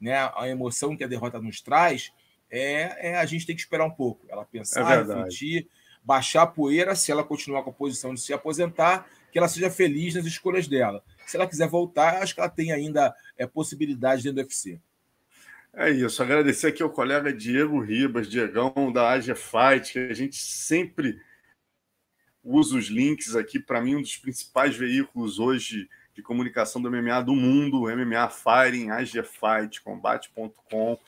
C: né, a emoção que a derrota nos traz, é, é a gente tem que esperar um pouco. Ela pensar, é refletir, baixar a poeira, se ela continuar com a posição de se aposentar, que ela seja feliz nas escolhas dela. Se ela quiser voltar, acho que ela tem ainda é, possibilidade dentro do UFC.
B: É isso. Agradecer aqui ao colega Diego Ribas, Diegão da Asia Fight, que a gente sempre usa os links aqui. Para mim, um dos principais veículos hoje de comunicação do MMA do mundo, MMA Fighting, Asia Fight, Combate.com.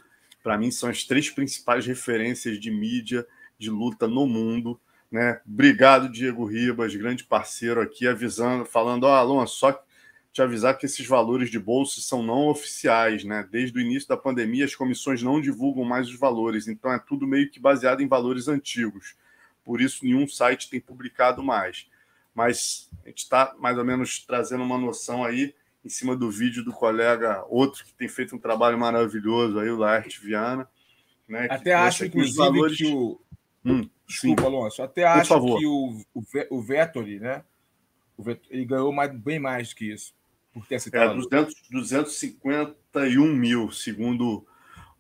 B: Para mim, são as três principais referências de mídia de luta no mundo. Né? Obrigado, Diego Ribas, grande parceiro aqui, avisando, falando: Ó, oh, Alonso, só te avisar que esses valores de bolsa são não oficiais, né? Desde o início da pandemia, as comissões não divulgam mais os valores, então é tudo meio que baseado em valores antigos. Por isso, nenhum site tem publicado mais. Mas a gente está mais ou menos trazendo uma noção aí em cima do vídeo do colega, outro que tem feito um trabalho maravilhoso aí, o Laerte Viana. Né,
C: Até acho, inclusive, valores... que o. Hum, Desculpa, sim. Alonso. Até Por acho favor. que o, o, o Vettori, né? O Vettori, ele ganhou mais, bem mais do que isso
B: por ter aceitado. É, 200, 251 mil, segundo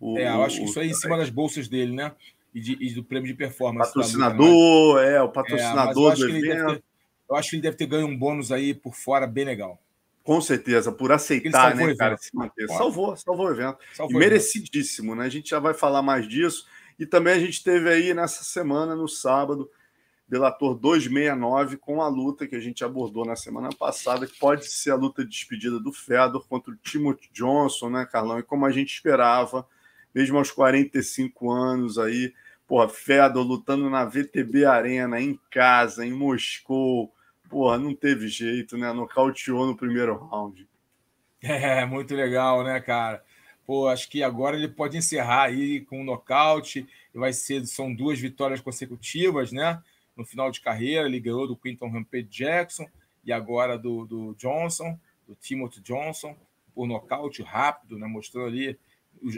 C: o. É, eu acho que isso aí é em cima das bolsas dele, né? E, de, e do prêmio de performance.
B: Patrocinador, né? é, o patrocinador é, do evento.
C: Ter, eu acho que ele deve ter ganho um bônus aí por fora bem legal.
B: Com certeza, por aceitar, né, cara, se manter. Salvou, salvou o evento. Salvou e merecidíssimo, né? A gente já vai falar mais disso. E também a gente teve aí nessa semana, no sábado, Delator 269 com a luta que a gente abordou na semana passada, que pode ser a luta de despedida do Fedor contra o Timothy Johnson, né, Carlão? E como a gente esperava, mesmo aos 45 anos aí, porra, Fedor lutando na VTB Arena, em casa, em Moscou, porra, não teve jeito, né? Nocauteou no primeiro round.
C: É, muito legal, né, cara? Pô, acho que agora ele pode encerrar aí com um nocaute. Vai ser, são duas vitórias consecutivas, né? no final de carreira. Ele ganhou do Quinton Rampage Jackson e agora do, do Johnson, do Timothy Johnson, por nocaute rápido, né? mostrou ali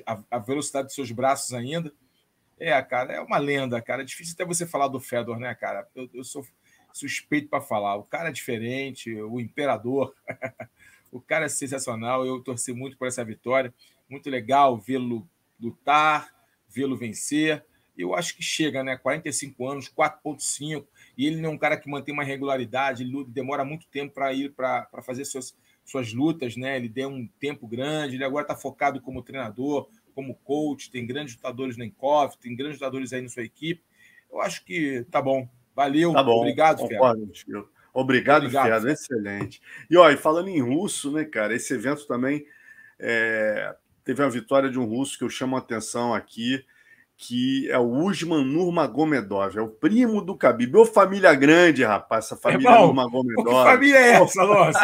C: a, a, velocidade de seus braços ainda. É, cara, é uma lenda, cara. É difícil até você falar do Fedor, né, cara? Eu, eu sou suspeito para falar. O cara é diferente, o imperador. o cara é sensacional. Eu torci muito por essa vitória. Muito legal vê-lo lutar, vê-lo vencer eu acho que chega, né? 45 anos, 4,5, e ele não é um cara que mantém uma regularidade, ele demora muito tempo para ir para fazer suas, suas lutas, né? Ele deu um tempo grande, ele agora está focado como treinador, como coach, tem grandes lutadores no Encov, tem grandes lutadores aí na sua equipe. Eu acho que tá bom. Valeu,
B: tá bom,
C: obrigado,
B: Obrigado, Obrigado, Obrigado excelente. E olha, falando em russo, né, cara, esse evento também é, teve a vitória de um russo que eu chamo a atenção aqui que é o Usman Nurmagomedov, é o primo do Khabib. Ô família grande, rapaz, essa família Irmão, Nurmagomedov.
C: Que família é essa, Alonso?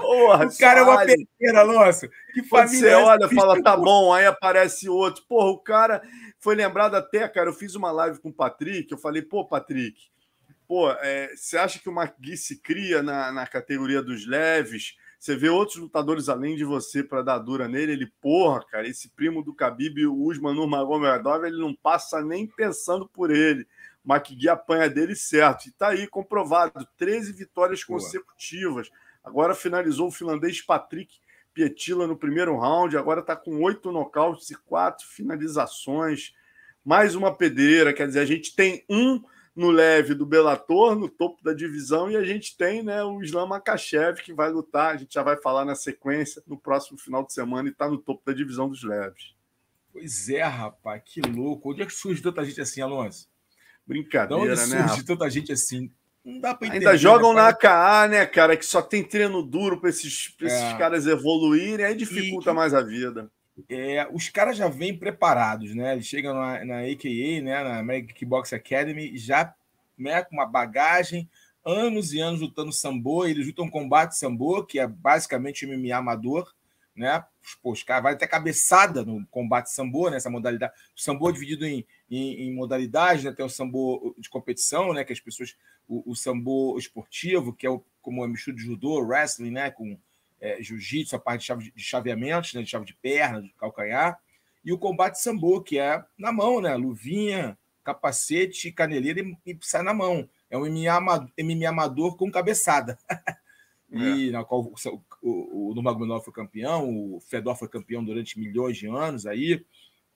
C: Porra, o cara é uma pequena, Alonso.
B: Que família você é olha e fala, tá bom, aí aparece outro. Porra, o cara foi lembrado até, cara, eu fiz uma live com o Patrick, eu falei, pô, Patrick, pô, é, você acha que o Magui se cria na, na categoria dos leves? Você vê outros lutadores além de você para dar dura nele, ele, porra, cara, esse primo do Khabib, o Usman Nurmagomedov, ele não passa nem pensando por ele. McGee apanha dele certo. E tá aí, comprovado. 13 vitórias consecutivas. Agora finalizou o finlandês Patrick Pietila no primeiro round. Agora está com oito nocautes e quatro finalizações. Mais uma pedreira. Quer dizer, a gente tem um no leve do Bellator, no topo da divisão, e a gente tem né, o Islam Makachev, que vai lutar, a gente já vai falar na sequência, no próximo final de semana, e está no topo da divisão dos leves.
C: Pois é, rapaz, que louco. Onde é que surge tanta gente assim, Alonso?
B: Brincadeira,
C: onde
B: né?
C: surge
B: rapaz?
C: tanta gente assim? Não dá pra
B: entender. Ainda jogam né, na AKA, né, cara, que só tem treino duro para esses, pra esses é. caras evoluírem, aí dificulta e, mais a vida.
C: É, os caras já vêm preparados, né? Eles chegam na, na AKA, né, na American Kickbox Academy, já né, com uma bagagem, anos e anos lutando sambo. Eles lutam combate sambo, que é basicamente MMA amador, né? Pô, os caras vai até cabeçada no combate sambo, nessa né, modalidade. O sambo é dividido em, em, em modalidades, né? Tem o sambo de competição, né? Que as pessoas. O, o sambo esportivo, que é o, como é mistura de judô, wrestling, né? Com é, jiu-jitsu, a parte de, chave, de chaveamentos, né? De chave de perna, de calcanhar. E o combate sambo, que é na mão, né? Luvinha, capacete, caneleira e, e sai na mão. É um MMA amador, MMA amador com cabeçada. e é. na qual o, o, o Nurmagomedov foi campeão, o Fedor foi campeão durante milhões de anos aí.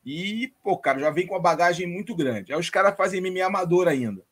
C: E, pô, cara, já vem com uma bagagem muito grande. Aí os caras fazem MMA amador ainda.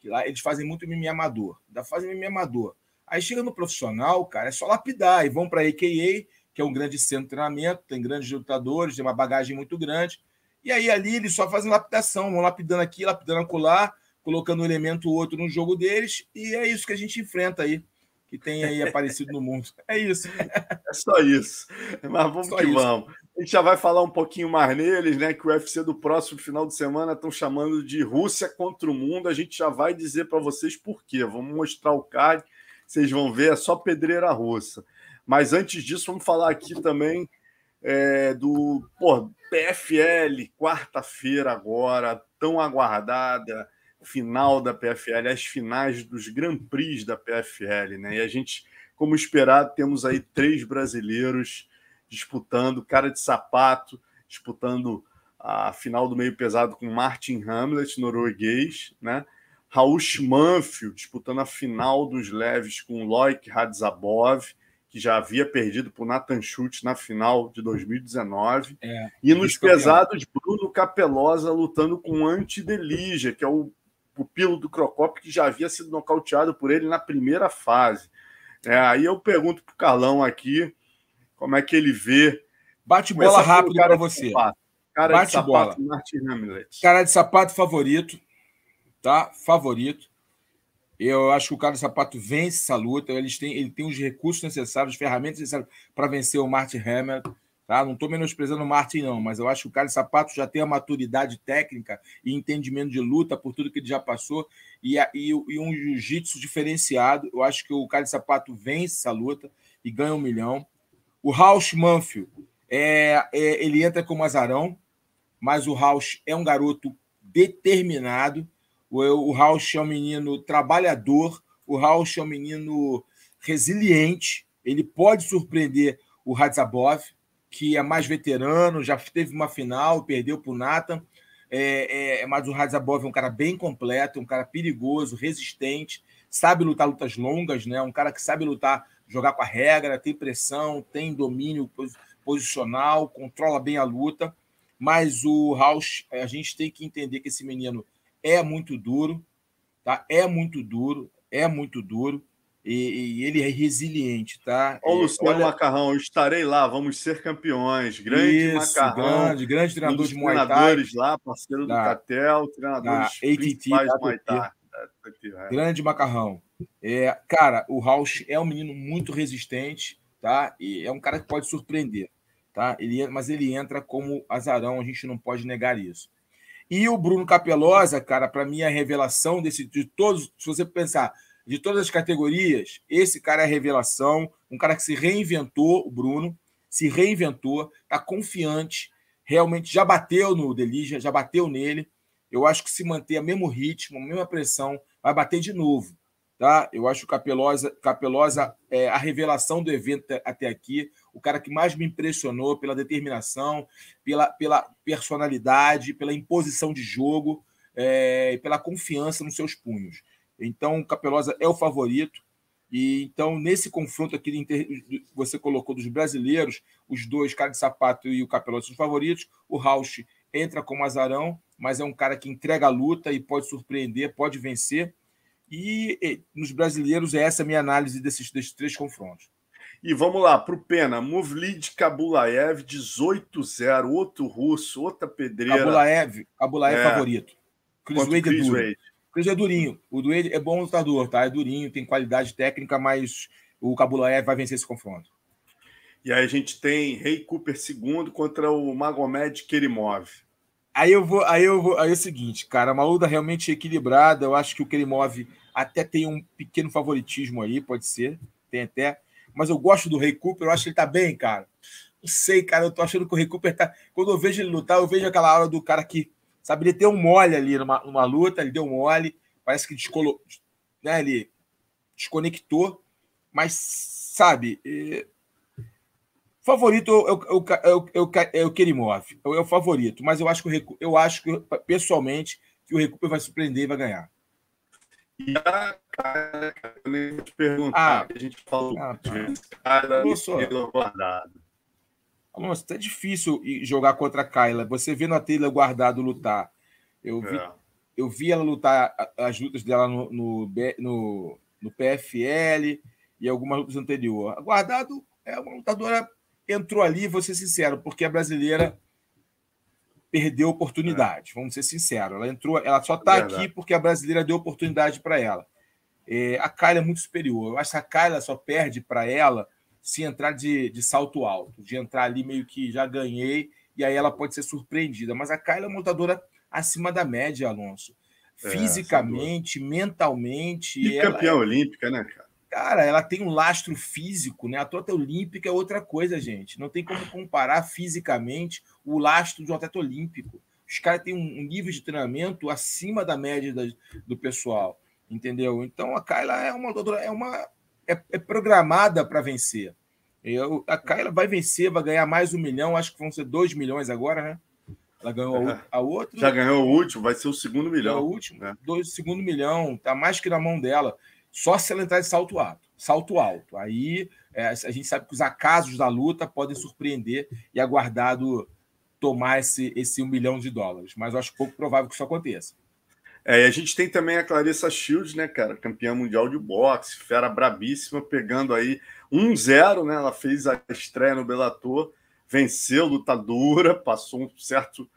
C: Que lá eles fazem muito MMA amador. Ainda fazem MMA amador. Aí chega no profissional, cara, é só lapidar. E vão para a AKA, que é um grande centro de treinamento, tem grandes lutadores, tem uma bagagem muito grande. E aí ali eles só fazem lapidação, vão lapidando aqui, lapidando acolá, colocando um elemento ou outro no jogo deles, e é isso que a gente enfrenta aí, que tem aí aparecido no mundo. É isso.
B: É só isso. Mas vamos só que isso. vamos. A gente já vai falar um pouquinho mais neles, né? Que o UFC do próximo final de semana estão chamando de Rússia contra o mundo. A gente já vai dizer para vocês por quê. Vamos mostrar o card, vocês vão ver, é só pedreira russa. Mas antes disso, vamos falar aqui também é, do pô, PFL, quarta-feira agora, tão aguardada, final da PFL, as finais dos Grand Prix da PFL, né? E a gente, como esperado, temos aí três brasileiros disputando, cara de sapato, disputando a final do meio pesado com Martin Hamlet, norueguês, né? Raul Schmanfield disputando a final dos leves com Loic Radzabov, que já havia perdido para o Nathan Schultz na final de 2019. É, e nos pesados, Bruno Capelosa lutando com Anti Delija, que é o pupilo do Crocop, que já havia sido nocauteado por ele na primeira fase. É, aí eu pergunto para o Carlão aqui como é que ele vê.
C: Bate bola rápido para você.
B: Cara
C: Bate
B: de sapato, bola. Martin Hamlet.
C: Cara de sapato favorito, tá? Favorito. Eu acho que o cara do sapato vence essa luta. Eles têm, ele tem os recursos necessários, as ferramentas necessárias para vencer o Martin Hammer. Tá? Não estou menosprezando o Martin, não, mas eu acho que o cara de sapato já tem a maturidade técnica e entendimento de luta por tudo que ele já passou e, e, e um jiu-jitsu diferenciado. Eu acho que o cara de sapato vence essa luta e ganha um milhão. O Rausch Manfield, é, é, ele entra como azarão, mas o Rausch é um garoto determinado o, o Rausch é um menino trabalhador, o Rausch é um menino resiliente, ele pode surpreender o Radzabov, que é mais veterano, já teve uma final, perdeu para o Nathan, é, é, mas o Radzabov é um cara bem completo, um cara perigoso, resistente, sabe lutar lutas longas, né? um cara que sabe lutar, jogar com a regra, tem pressão, tem domínio posicional, controla bem a luta, mas o Rausch, a gente tem que entender que esse menino é muito duro, tá? É muito duro, é muito duro. E, e ele é resiliente, tá?
B: Ô, Luciano Olha... Macarrão, eu estarei lá, vamos ser campeões. Grande Isso, Macarrão.
C: Grande, grande treinador
B: um
C: de Muay
B: Thai. treinadores lá, parceiro da, do Catel, treinador de Muay Thai.
C: É. Grande Macarrão. É, cara, o Rausch é um menino muito resistente, tá? E é um cara que pode surpreender, tá? Ele, mas ele entra como azarão, a gente não pode negar isso. E o Bruno Capelosa, cara, para mim, é a revelação desse, de todos, se você pensar, de todas as categorias, esse cara é a revelação, um cara que se reinventou, o Bruno, se reinventou, está confiante, realmente já bateu no Delija, já bateu nele. Eu acho que se manter o mesmo ritmo, a mesma pressão, vai bater de novo. Tá? Eu acho o Capelosa, Capelosa é a revelação do evento até aqui, o cara que mais me impressionou pela determinação, pela, pela personalidade, pela imposição de jogo. é, pela confiança nos seus punhos. Então, o Capelosa é o favorito. E então, nesse confronto aqui que você colocou dos brasileiros, os dois, cara de sapato e o Capelosa, são os favoritos. O Rausch entra como azarão, mas é um cara que entrega a luta e pode surpreender, pode vencer. E, e nos brasileiros, é essa a minha análise desses, desses três confrontos.
B: E vamos lá, para o Pena. Muvlid Kabulaev, 18-0. Outro russo, outra pedreira.
C: Kabulaev, Kabulaev é. favorito. Chris Wade é duro. Wade. Chris é durinho. O Wade é bom lutador, tá? É durinho, tem qualidade técnica, mas o Kabulaev vai vencer esse confronto.
B: E aí a gente tem Rei Cooper segundo contra o Magomed Kerimov.
C: Aí eu vou, aí eu vou, aí é o seguinte, cara, uma luta realmente equilibrada. Eu acho que o Kerimov até tem um pequeno favoritismo aí, pode ser, tem até mas eu gosto do Rei Cooper, eu acho que ele tá bem, cara. Não sei, cara, eu tô achando que o Rei Cooper tá. Quando eu vejo ele lutar, eu vejo aquela hora do cara que, sabe, ele deu um mole ali numa, numa luta, ele deu um mole, parece que descolo... né, ele desconectou, mas, sabe, é... favorito é o, é o, Kerimov, é o favorito, mas eu acho que eu acho que, pessoalmente, que o Rei Cooper vai surpreender e vai ganhar.
B: E a cara, eu nem te perguntar, ah, a gente falou ah, tá. cara guardado.
C: Nossa, é difícil jogar contra a Kyla. Você vê na Taylor guardado lutar. Eu vi, é. eu vi ela lutar as lutas dela no, no, no, no PFL e algumas lutas anteriores. A guardado é uma lutadora entrou ali, vou ser sincero, porque a brasileira perdeu oportunidade, é. vamos ser sinceros. Ela entrou, ela só está aqui porque a brasileira deu oportunidade para ela. É, a Kyla é muito superior. Eu acho que a Kyla só perde para ela se entrar de, de salto alto, de entrar ali meio que já ganhei, e aí ela pode ser surpreendida. Mas a Kyla é uma lutadora acima da média, Alonso. É, Fisicamente, mentalmente.
B: E campeã é... olímpica, né, cara?
C: Cara, ela tem um lastro físico, né? A atleta olímpica é outra coisa, gente. Não tem como comparar fisicamente o lastro de um atleta olímpico. Os caras têm um nível de treinamento acima da média do pessoal entendeu? Então a Kyla é uma é uma é, é programada para vencer. Eu, a Kyla vai vencer, vai ganhar mais um milhão, acho que vão ser dois milhões agora, né? Ela ganhou a, a outra.
B: Já ganhou o último, vai ser o segundo milhão.
C: o último, né? dois, segundo milhão, tá mais que na mão dela. Só se ela entrar de salto alto. Salto alto. Aí é, a gente sabe que os acasos da luta podem surpreender e aguardado tomar esse, esse um milhão de dólares. Mas eu acho pouco provável que isso aconteça.
B: É, e a gente tem também a Clarissa Shields, né, cara, campeã mundial de boxe, fera brabíssima, pegando aí 1-0, né? Ela fez a estreia no Bellator, venceu, lutadora, passou um certo.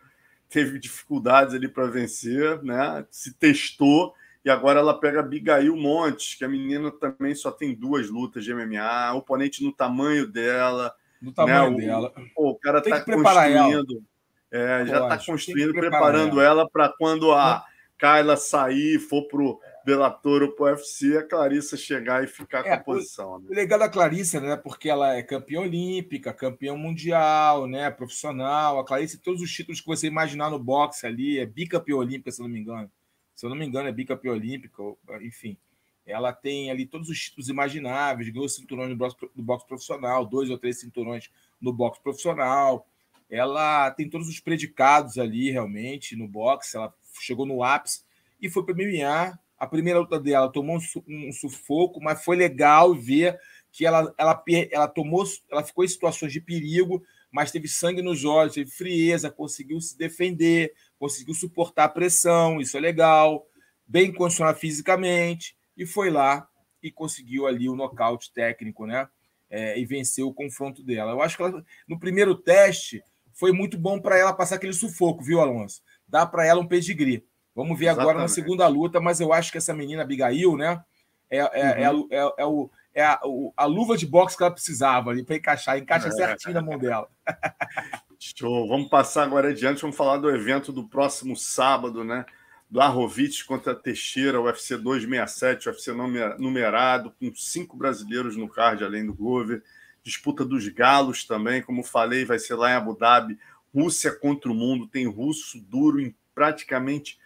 B: teve dificuldades ali para vencer, né? Se testou e agora ela pega Abigail Montes, que a menina também só tem duas lutas de MMA, oponente no tamanho dela.
C: No tamanho né? dela.
B: O, o cara está construindo. É, já está construindo, preparando ela, ela para quando a Kyla sair, for pro Bellator ou pro UFC, a Clarissa chegar e ficar é, com a posição.
C: Né? O legal da Clarissa, né? Porque ela é campeã olímpica, campeã mundial, né? Profissional. A Clarissa, todos os títulos que você imaginar no boxe ali, é bicampeã olímpica, se não me engano. Se eu não me engano, é bicampeã olímpica, enfim. Ela tem ali todos os títulos imagináveis, ganhou cinturões no boxe, profissional, dois ou três cinturões no boxe profissional. Ela tem todos os predicados ali, realmente, no boxe. Ela chegou no ápice e foi para MMA. A primeira luta dela tomou um, sufoco, mas foi legal ver que ela, ela, ela tomou, ela ficou em situações de perigo, mas teve sangue nos olhos, teve frieza, conseguiu se defender, conseguiu suportar a pressão, isso é legal, bem condicionada fisicamente, e foi lá e conseguiu ali o nocaute técnico, né? É, e venceu o confronto dela. Eu acho que ela, no primeiro teste foi muito bom para ela passar aquele sufoco, viu, Alonso? dá para ela um pedigree. Vamos ver Exatamente. agora na segunda luta, mas eu acho que essa menina Abigail, né? É, é, uhum. é, é, é, o, é a, o, a, luva de boxe que ela precisava ali para encaixar, encaixa certinho na mão dela.
B: Show. Vamos passar agora adiante, vamos falar do evento do próximo sábado, né? Do Arrovitz contra Teixeira, UFC 267, UFC numerado, com cinco brasileiros no card, além do Glover. Disputa dos galos também, como falei, vai ser lá em Abu Dhabi Rússia contra o mundo, tem russo duro em praticamente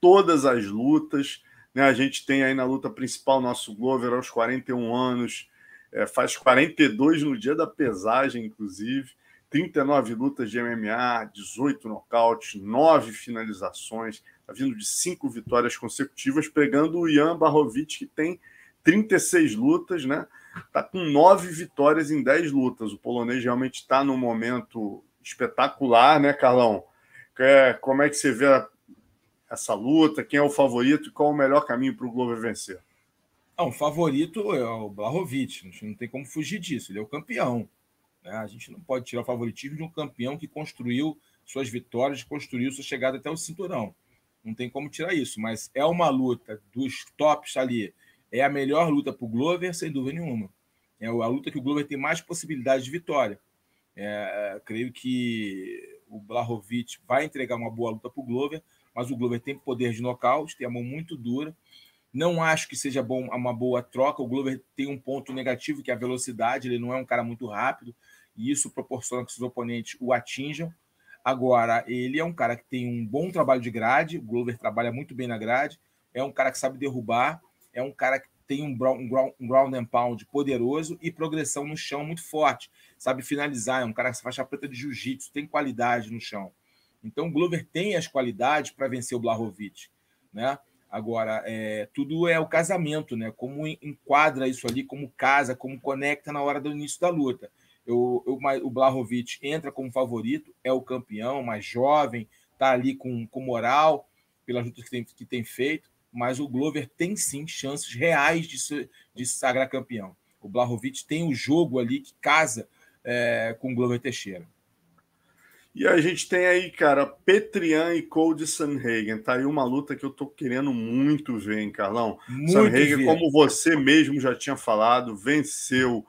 B: todas as lutas. Né? A gente tem aí na luta principal nosso Glover aos 41 anos, é, faz 42 no dia da pesagem, inclusive. 39 lutas de MMA, 18 nocautes, 9 finalizações, está vindo de cinco vitórias consecutivas, pegando o Ian Barrovic, que tem 36 lutas, né? Está com nove vitórias em 10 lutas. O polonês realmente está num momento espetacular, né, Carlão? É, como é que você vê essa luta? Quem é o favorito e qual o melhor caminho para o Glover vencer?
C: Não, o favorito é o Blahovic, não tem como fugir disso, ele é o campeão. Né? A gente não pode tirar o favoritismo de um campeão que construiu suas vitórias, construiu sua chegada até o cinturão. Não tem como tirar isso, mas é uma luta dos tops ali. É a melhor luta para o Glover, sem dúvida nenhuma. É a luta que o Glover tem mais possibilidade de vitória. É, creio que o Blahovic vai entregar uma boa luta para o Glover, mas o Glover tem poder de nocaute, tem a mão muito dura. Não acho que seja bom, uma boa troca. O Glover tem um ponto negativo, que é a velocidade. Ele não é um cara muito rápido e isso proporciona que seus oponentes o atinjam. Agora, ele é um cara que tem um bom trabalho de grade, o Glover trabalha muito bem na grade, é um cara que sabe derrubar, é um cara que tem um ground, um ground and pound poderoso e progressão no chão muito forte, sabe finalizar, é um cara que faixa preta de jiu-jitsu, tem qualidade no chão. Então, o Glover tem as qualidades para vencer o Blahovic, né? Agora, é, tudo é o casamento, né? Como enquadra isso ali, como casa, como conecta na hora do início da luta. Eu, eu, o Blahovic entra como favorito, é o campeão, mais jovem, está ali com, com moral pelas lutas que tem, que tem feito, mas o Glover tem sim chances reais de se, de se sagrar campeão. O Blahovic tem o jogo ali que casa é, com o Glover Teixeira.
B: E a gente tem aí, cara, Petrian e Cody Sanhagen. Tá aí uma luta que eu tô querendo muito ver, hein, Carlão? Muito Sanhagen, como você mesmo já tinha falado, venceu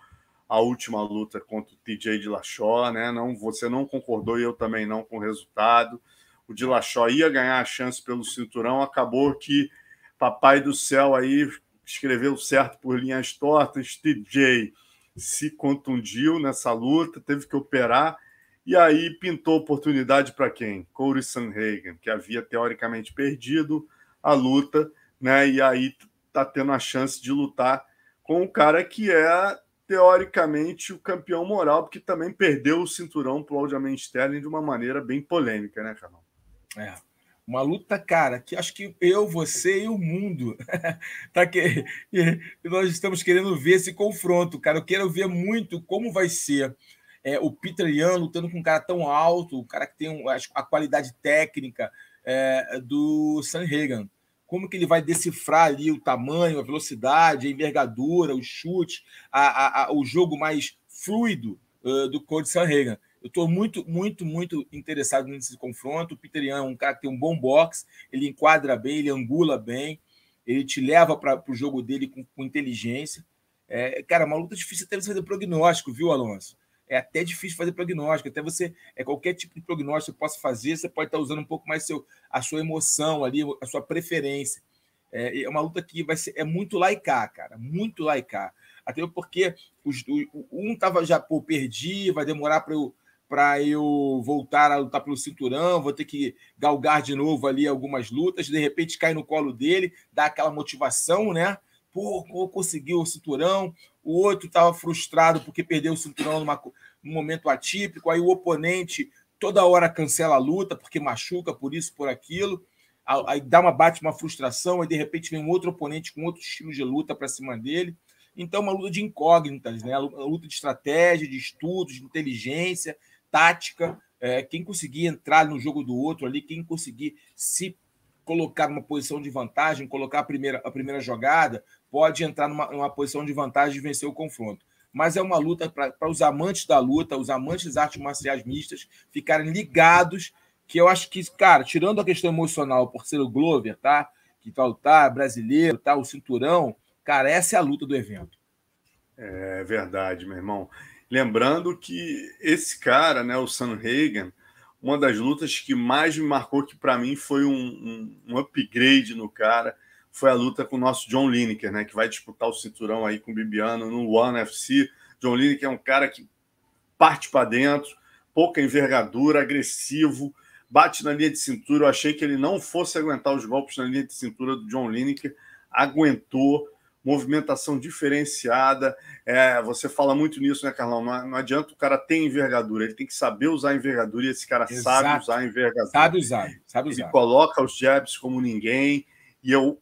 B: a última luta contra o TJ de Lachó, né? Não, você não concordou e eu também não com o resultado. O de Lachó ia ganhar a chance pelo cinturão, acabou que papai do céu aí escreveu certo por linhas tortas. TJ se contundiu nessa luta, teve que operar e aí pintou oportunidade para quem? Corey Sanhagen, que havia teoricamente perdido a luta, né? E aí tá tendo a chance de lutar com o cara que é teoricamente, o campeão moral, porque também perdeu o cinturão para o Aljamain Sterling de uma maneira bem polêmica, né, Carlão?
C: É. Uma luta, cara, que acho que eu, você e o mundo tá que nós estamos querendo ver esse confronto, cara. Eu quero ver muito como vai ser é, o Peter Yan lutando com um cara tão alto, o cara que tem a, qualidade técnica é, do Sam Hagan como que ele vai decifrar ali o tamanho, a velocidade, a envergadura, o chute, a, a, a, o jogo mais fluido uh, do Cody Sanhagen. Eu estou muito, muito, muito interessado nesse confronto. O Peter Yan é um cara que tem um bom boxe, ele enquadra bem, ele angula bem, ele te leva para o jogo dele com, com inteligência. É, cara, uma luta difícil até você fazer prognóstico, viu, Alonso? É até difícil fazer prognóstico. Até você, é qualquer tipo de prognóstico que possa fazer, você pode estar usando um pouco mais seu, a sua emoção ali, a sua preferência. É, é uma luta que vai ser é muito laicar, cara, muito laicar. Até porque os, o, um tava já, pô, perdi, vai demorar para eu para eu voltar a lutar pelo cinturão, vou ter que galgar de novo ali algumas lutas, de repente cai no colo dele, dá aquela motivação, né? Pô, conseguiu o cinturão, o outro estava frustrado porque perdeu o cinturão numa, num momento atípico, aí o oponente toda hora cancela a luta porque machuca, por isso, por aquilo. Aí dá uma bate uma frustração, aí de repente vem um outro oponente com outro estilo de luta para cima dele. Então, uma luta de incógnitas, né? Uma luta de estratégia, de estudos, de inteligência, tática. É, quem conseguir entrar no jogo do outro ali, quem conseguir se colocar numa posição de vantagem, colocar a primeira, a primeira jogada, pode entrar numa, numa posição de vantagem e vencer o confronto. Mas é uma luta para os amantes da luta, os amantes das artes marciais mistas, ficarem ligados. Que eu acho que, cara, tirando a questão emocional por ser o Glover, tá? Que vai lutar, brasileiro, tá? O cinturão, cara, essa é a luta do evento.
B: É verdade, meu irmão. Lembrando que esse cara, né, o Sam Hagan, uma das lutas que mais me marcou, que para mim foi um, um, um upgrade no cara, foi a luta com o nosso John Lineker, né? Que vai disputar o cinturão aí com o Bibiano no One FC. John Lineker é um cara que parte para dentro, pouca envergadura, agressivo, bate na linha de cintura. Eu achei que ele não fosse aguentar os golpes na linha de cintura do John Lineker, aguentou. movimentação diferenciada. É, você fala muito nisso, né, Carlão? Não, não, adianta o cara ter envergadura, ele tem que saber usar a envergadura e esse cara Exato. sabe usar a envergadura.
C: Sabe usar, sabe usar.
B: Ele coloca os jabs como ninguém e eu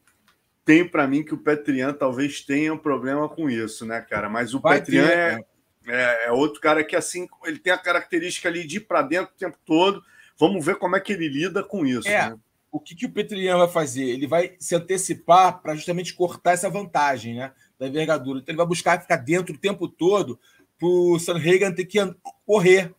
B: tenho para mim que o Petrian talvez tenha um problema com isso, né, cara? Mas o Vai Petrian é, é, é, outro cara que, assim, ele tem a característica ali de ir para dentro o tempo todo. Vamos ver como é que ele lida com isso. É. Né?
C: O que, que o Petrian vai fazer? Ele vai se antecipar para justamente cortar essa vantagem né, da envergadura. Então, ele vai buscar ficar dentro o tempo todo para o Sanhagen ter que correr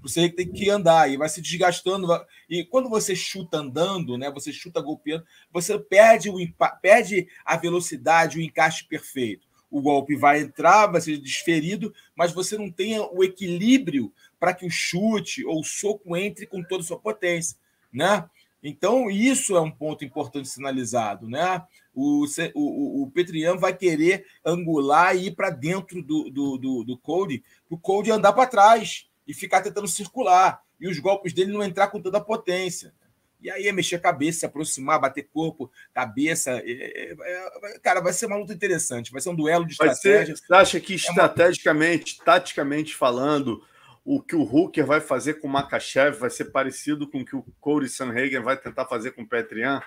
C: você tem que andar e vai se desgastando. E quando você chuta andando, né? Você chuta golpeando, você perde o perde a velocidade, o encaixe perfeito. O golpe vai entrar, vai ser desferido, mas você não tem o equilíbrio para que o chute ou o soco entre com toda a sua potência, né? Então, isso é um ponto importante sinalizado, né? O, o, o Petrian vai querer angular e ir para dentro do, do, do, do para o Code andar para trás e ficar tentando circular. E os golpes dele não entrar com toda a potência. E aí é mexer a cabeça, se aproximar, bater corpo, cabeça. É, é, é, cara, vai ser uma luta interessante. Vai ser um duelo de estratégia.
B: você acha que estrategicamente, é uma... taticamente falando, o que o Hooker vai fazer com o Makachev vai ser parecido com o que o Corey Sanhagen vai tentar fazer com o Petrian?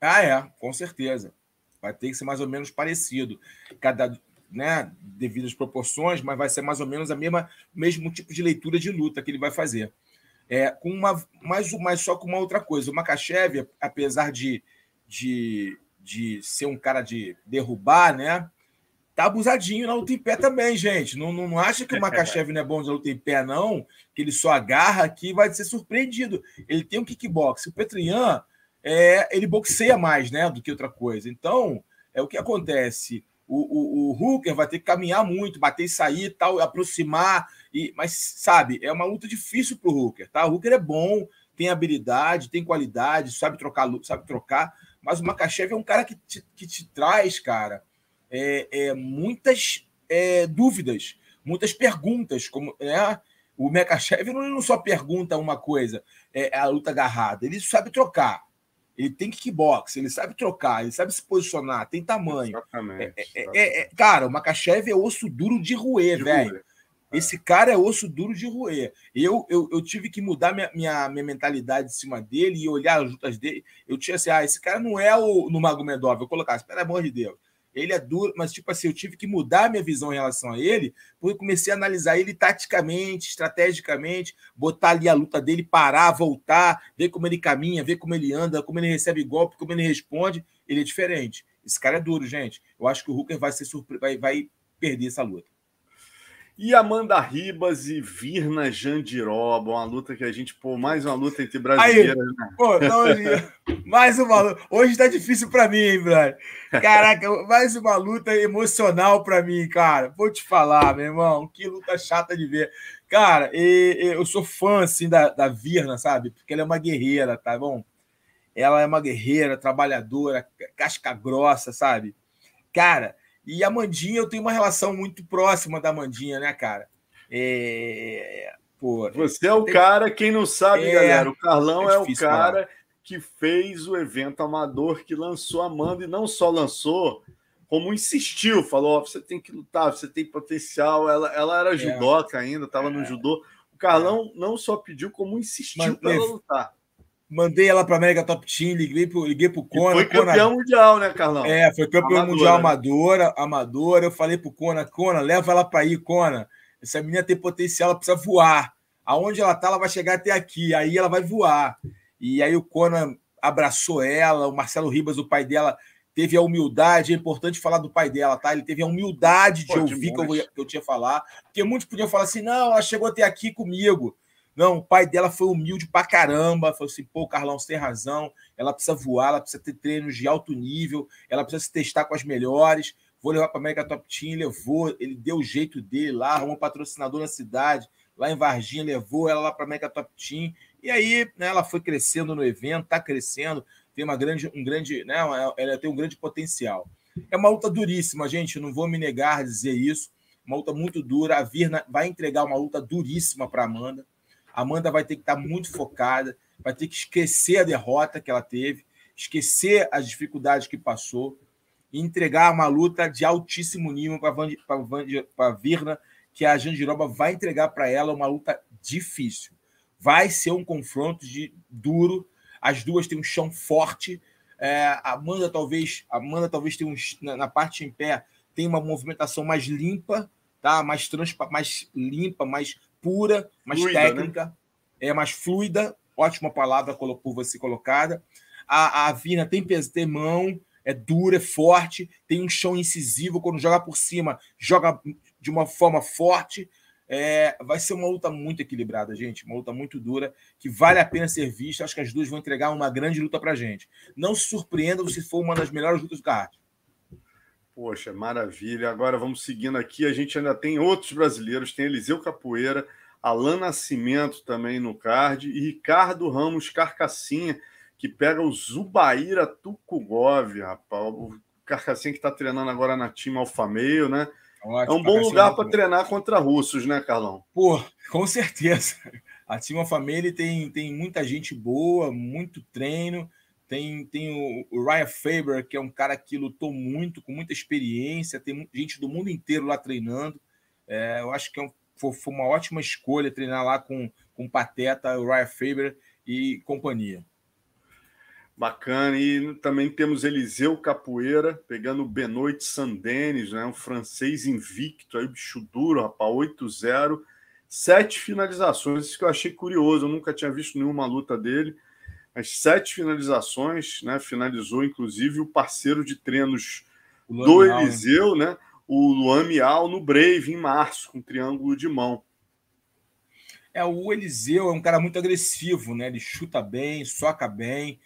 C: Ah, é, com certeza. Vai ter que ser mais ou menos parecido. Cada, né, devido às proporções, mas vai ser mais ou menos a mesma mesmo tipo de leitura de luta que ele vai fazer. É, com uma, mais, mais só com uma outra coisa. O Makachev, apesar de, de, de ser um cara de derrubar, né? Tá abusadinho na luta em pé também, gente. Não, não, não acha que o Makachev não é bom na luta em pé, não, que ele só agarra aqui vai ser surpreendido. Ele tem um kickbox. O Petrian, é, ele boxeia mais, né, do que outra coisa. Então, é o que acontece o, o, o Hooker vai ter que caminhar muito, bater e sair, tal, aproximar. E, mas, sabe, é uma luta difícil para o Hooker, tá? O Hooker é bom, tem habilidade, tem qualidade, sabe trocar, sabe trocar, mas o Makachev é um cara que te, que te traz, cara, é, é muitas é, dúvidas, muitas perguntas, como é, o Makachev não, não só pergunta uma coisa, é, é a luta agarrada, ele sabe trocar ele tem kickbox, ele sabe trocar, ele sabe se posicionar, tem tamanho. Exatamente. É, é, é, é cara, o Makachev é osso duro de roer, velho. É. Esse cara é osso duro de roer. Eu, eu, eu tive que mudar minha, minha, minha mentalidade em cima dele e olhar as lutas dele. Eu tinha assim, ah, esse cara não é o no Magomedov. Eu colocasse, pelo amor de Deus. Ele é duro, mas tipo assim, eu tive que mudar minha visão em relação a ele, porque eu comecei a analisar ele taticamente, estrategicamente, botar ali a luta dele, parar, voltar, ver como ele caminha, ver como ele anda, como ele recebe golpe, como ele responde. Ele é diferente. Esse cara é duro, gente. Eu acho que o Hooker vai ser surpre... vai, vai perder essa luta.
B: E Amanda Ribas e Virna Jandiroba, uma luta que a gente, pô, mais uma luta entre brasileiras. Aí,
C: né? pô, mais uma luta. Hoje tá difícil para mim, hein, brother? Caraca, mais uma luta emocional para mim, cara. Vou te falar, meu irmão, que luta chata de ver. Cara, e, e, eu sou fã, assim, da, da Virna, sabe? Porque ela é uma guerreira, tá bom? Ela é uma guerreira, trabalhadora, casca grossa, sabe? Cara, e a Mandinha, eu tenho uma relação muito próxima da Mandinha, né, cara? É...
B: Pô, Você é o tem... cara, quem não sabe, é... galera, o Carlão é, é o cara que fez o evento amador, que lançou a Amanda, e não só lançou, como insistiu, falou: oh, você tem que lutar, você tem potencial. Ela, ela era é. judoca ainda, estava no é. judô. O Carlão não só pediu, como insistiu para ela lutar.
C: Mandei ela para América Top Team, liguei pro, liguei pro Kona.
B: foi campeão Kona... mundial, né, Carlão?
C: É, foi campeão amadora. mundial amadora, amadora. Eu falei pro Kona, Kona, leva ela para aí, Kona. Essa menina tem potencial, ela precisa voar. Aonde ela tá, ela vai chegar até aqui. Aí ela vai voar. E aí o Kona abraçou ela, o Marcelo Ribas, o pai dela, teve a humildade. É importante falar do pai dela, tá? Ele teve a humildade de Pô, ouvir que eu, que eu tinha falar. Porque muitos podiam falar assim: não, ela chegou até aqui comigo. Não, o pai dela foi humilde pra caramba. Falou assim: pô, Carlão, você tem razão. Ela precisa voar, ela precisa ter treinos de alto nível, ela precisa se testar com as melhores. Vou levar para América Top Team. Levou, ele deu o jeito dele lá, arrumou um patrocinador na cidade, lá em Varginha, levou ela lá para América Top Team. E aí, né, ela foi crescendo no evento, está crescendo, tem uma grande, um grande, né, ela tem um grande potencial. É uma luta duríssima, gente. Não vou me negar a dizer isso. Uma luta muito dura. A Virna vai entregar uma luta duríssima para Amanda. Amanda vai ter que estar muito focada, vai ter que esquecer a derrota que ela teve, esquecer as dificuldades que passou. e entregar uma luta de altíssimo nível para a Virna, que a Jandiroba vai entregar para ela uma luta difícil. Vai ser um confronto de duro. As duas têm um chão forte. É, Amanda talvez, Amanda talvez tenha um, na, na, parte em pé tem uma movimentação mais limpa, tá? Mais transpa, mais limpa, mais pura, mais fluida, né? técnica, né? é mais fluida. Ótima palavra por você colocada. A, a Vina tem peso, tem mão, é dura, é forte, tem um chão incisivo. Quando joga por cima, joga de uma forma forte. É, vai ser uma luta muito equilibrada, gente. Uma luta muito dura, que vale a pena ser vista. Acho que as duas vão entregar uma grande luta pra gente. Não se surpreenda se for uma das melhores lutas do card.
B: Poxa, maravilha. Agora vamos seguindo aqui. A gente ainda tem outros brasileiros. Tem Eliseu Capoeira, Alan Nascimento também no card e Ricardo Ramos Carcassinha, que pega o Zubaíra Tukugov, rapaz. O Carcassinha que está treinando agora na time Alfa Meio, né? Ótimo, é um bom lugar para treinar contra russos, né, Carlão?
C: Pô, com certeza. A Team Família tem, tem muita gente boa, muito treino. Tem, tem o, Ryan Faber, que é um cara que lutou muito, com muita experiência. Tem gente do mundo inteiro lá treinando. É, eu acho que é um, foi, foi, uma ótima escolha treinar lá com, com o Pateta, o Ryan Faber e companhia.
B: Bacana. E também temos Eliseu Capoeira, pegando o Benoit Sandenis, né? um francês invicto, aí, bicho duro, rapaz, 8-0. Sete finalizações, isso que eu achei curioso, eu nunca tinha visto nenhuma luta dele. As sete finalizações, né? Finalizou, inclusive, o parceiro de treinos do Mial, Eliseu, né? O Luan Mial no Brave, em março, com triângulo de mão.
C: É, o Eliseu é um cara muito agressivo, né? Ele chuta bem, soca bem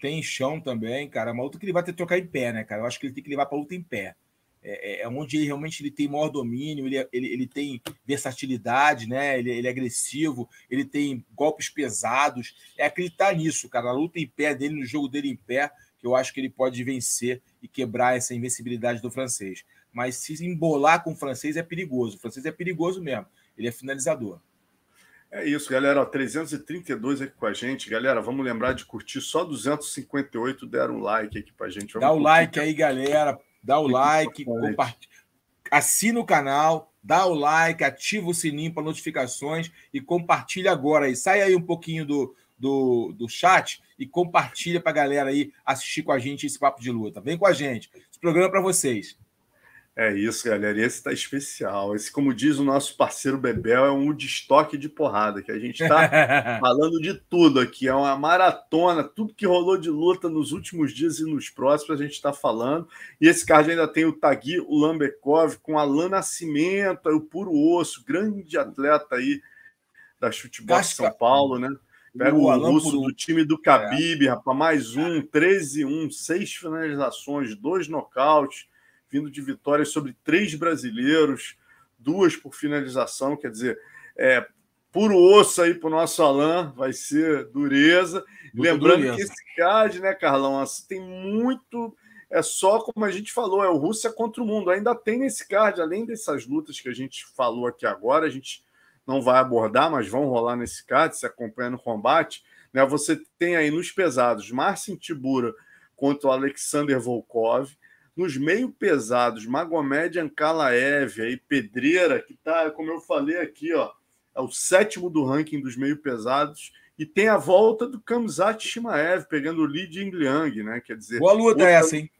C: tem chão também, cara. É uma luta que ele vai ter que trocar em pé, né, cara? Eu acho que ele tem que levar para luta em pé. É, é, é, onde ele realmente ele tem maior domínio, ele, ele, ele tem versatilidade, né? Ele, ele é agressivo, ele tem golpes pesados. É acreditar nisso, cara. A luta em pé dele, no jogo dele em pé, que eu acho que ele pode vencer e quebrar essa invencibilidade do francês. Mas se embolar com o francês é perigoso. O francês é perigoso mesmo. Ele é finalizador.
B: É isso, galera. Ó, 332 aqui com a gente. Galera, vamos lembrar de curtir. Só 258 deram um like aqui pra gente.
C: Vamos dá o like aí, galera. Dá o like, compartilha. Assina o canal, dá o like, ativa o sininho para notificações e compartilha agora aí. Sai aí um pouquinho do, do, do chat e compartilha para a galera aí assistir com a gente esse papo de luta. Vem com a gente. Esse programa é para vocês.
B: É isso, galera. Esse tá especial. Esse, como diz o nosso parceiro Bebel, é um destoque de porrada, que a gente tá falando de tudo aqui. É uma maratona, tudo que rolou de luta nos últimos dias e nos próximos, a gente está falando. E esse card ainda tem o Tagui, Lambekov, com Alan Nascimento, o puro osso, grande atleta aí da Chutebol São Paulo, né? Pega o, o russo do time do Khabib, é. rapaz, mais um, 13-1, seis finalizações, dois nocautes vindo de vitórias sobre três brasileiros, duas por finalização, quer dizer, é, puro osso aí para o nosso Alain, vai ser dureza. Muito Lembrando dureza. que esse card, né, Carlão, assim, tem muito. É só como a gente falou, é o Rússia contra o mundo. Ainda tem nesse card, além dessas lutas que a gente falou aqui agora, a gente não vai abordar, mas vão rolar nesse card, se acompanha no combate. Né, você tem aí nos pesados Marcin Tibura contra o Alexander Volkov. Nos meio pesados, Magomed Ankalaev, aí Pedreira, que tá, como eu falei aqui, ó, é o sétimo do ranking dos meio pesados. E tem a volta do Kamzat Shimaev, pegando o Li Jingliang, né? Quer dizer.
C: Boa luta outra... essa, hein?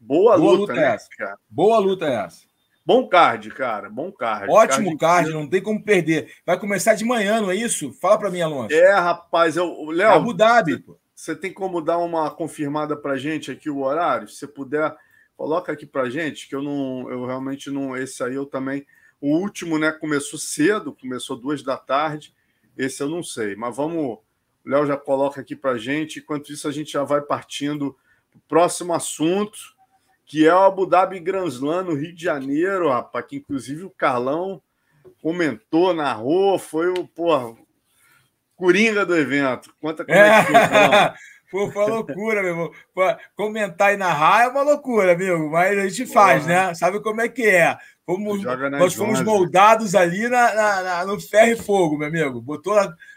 B: Boa, Boa luta, luta
C: né, essa. cara? Boa luta essa.
B: Bom card, cara. Bom card.
C: Ótimo card, card, não tem como perder. Vai começar de manhã, não é isso? Fala para mim, Alonso.
B: É, rapaz. Eu, Léo,
C: Abu Dhabi,
B: pô. Você tem como dar uma confirmada pra gente aqui o horário? Se você puder Coloca aqui para gente, que eu não, eu realmente não. Esse aí eu também. O último, né? Começou cedo, começou duas da tarde. Esse eu não sei, mas vamos. O Léo já coloca aqui para gente. Enquanto isso, a gente já vai partindo para o próximo assunto, que é o Abu Dhabi Grand Slam no Rio de Janeiro, rapaz, que inclusive o Carlão comentou, narrou, foi o porra, coringa do evento. Conta como é, é que foi,
C: Pô, foi uma loucura, meu irmão. Comentar e narrar é uma loucura, amigo, mas a gente faz, né? Sabe como é que é? Fomos, nós fomos moldados ali na, na, na, no ferro e fogo, meu amigo. Botou,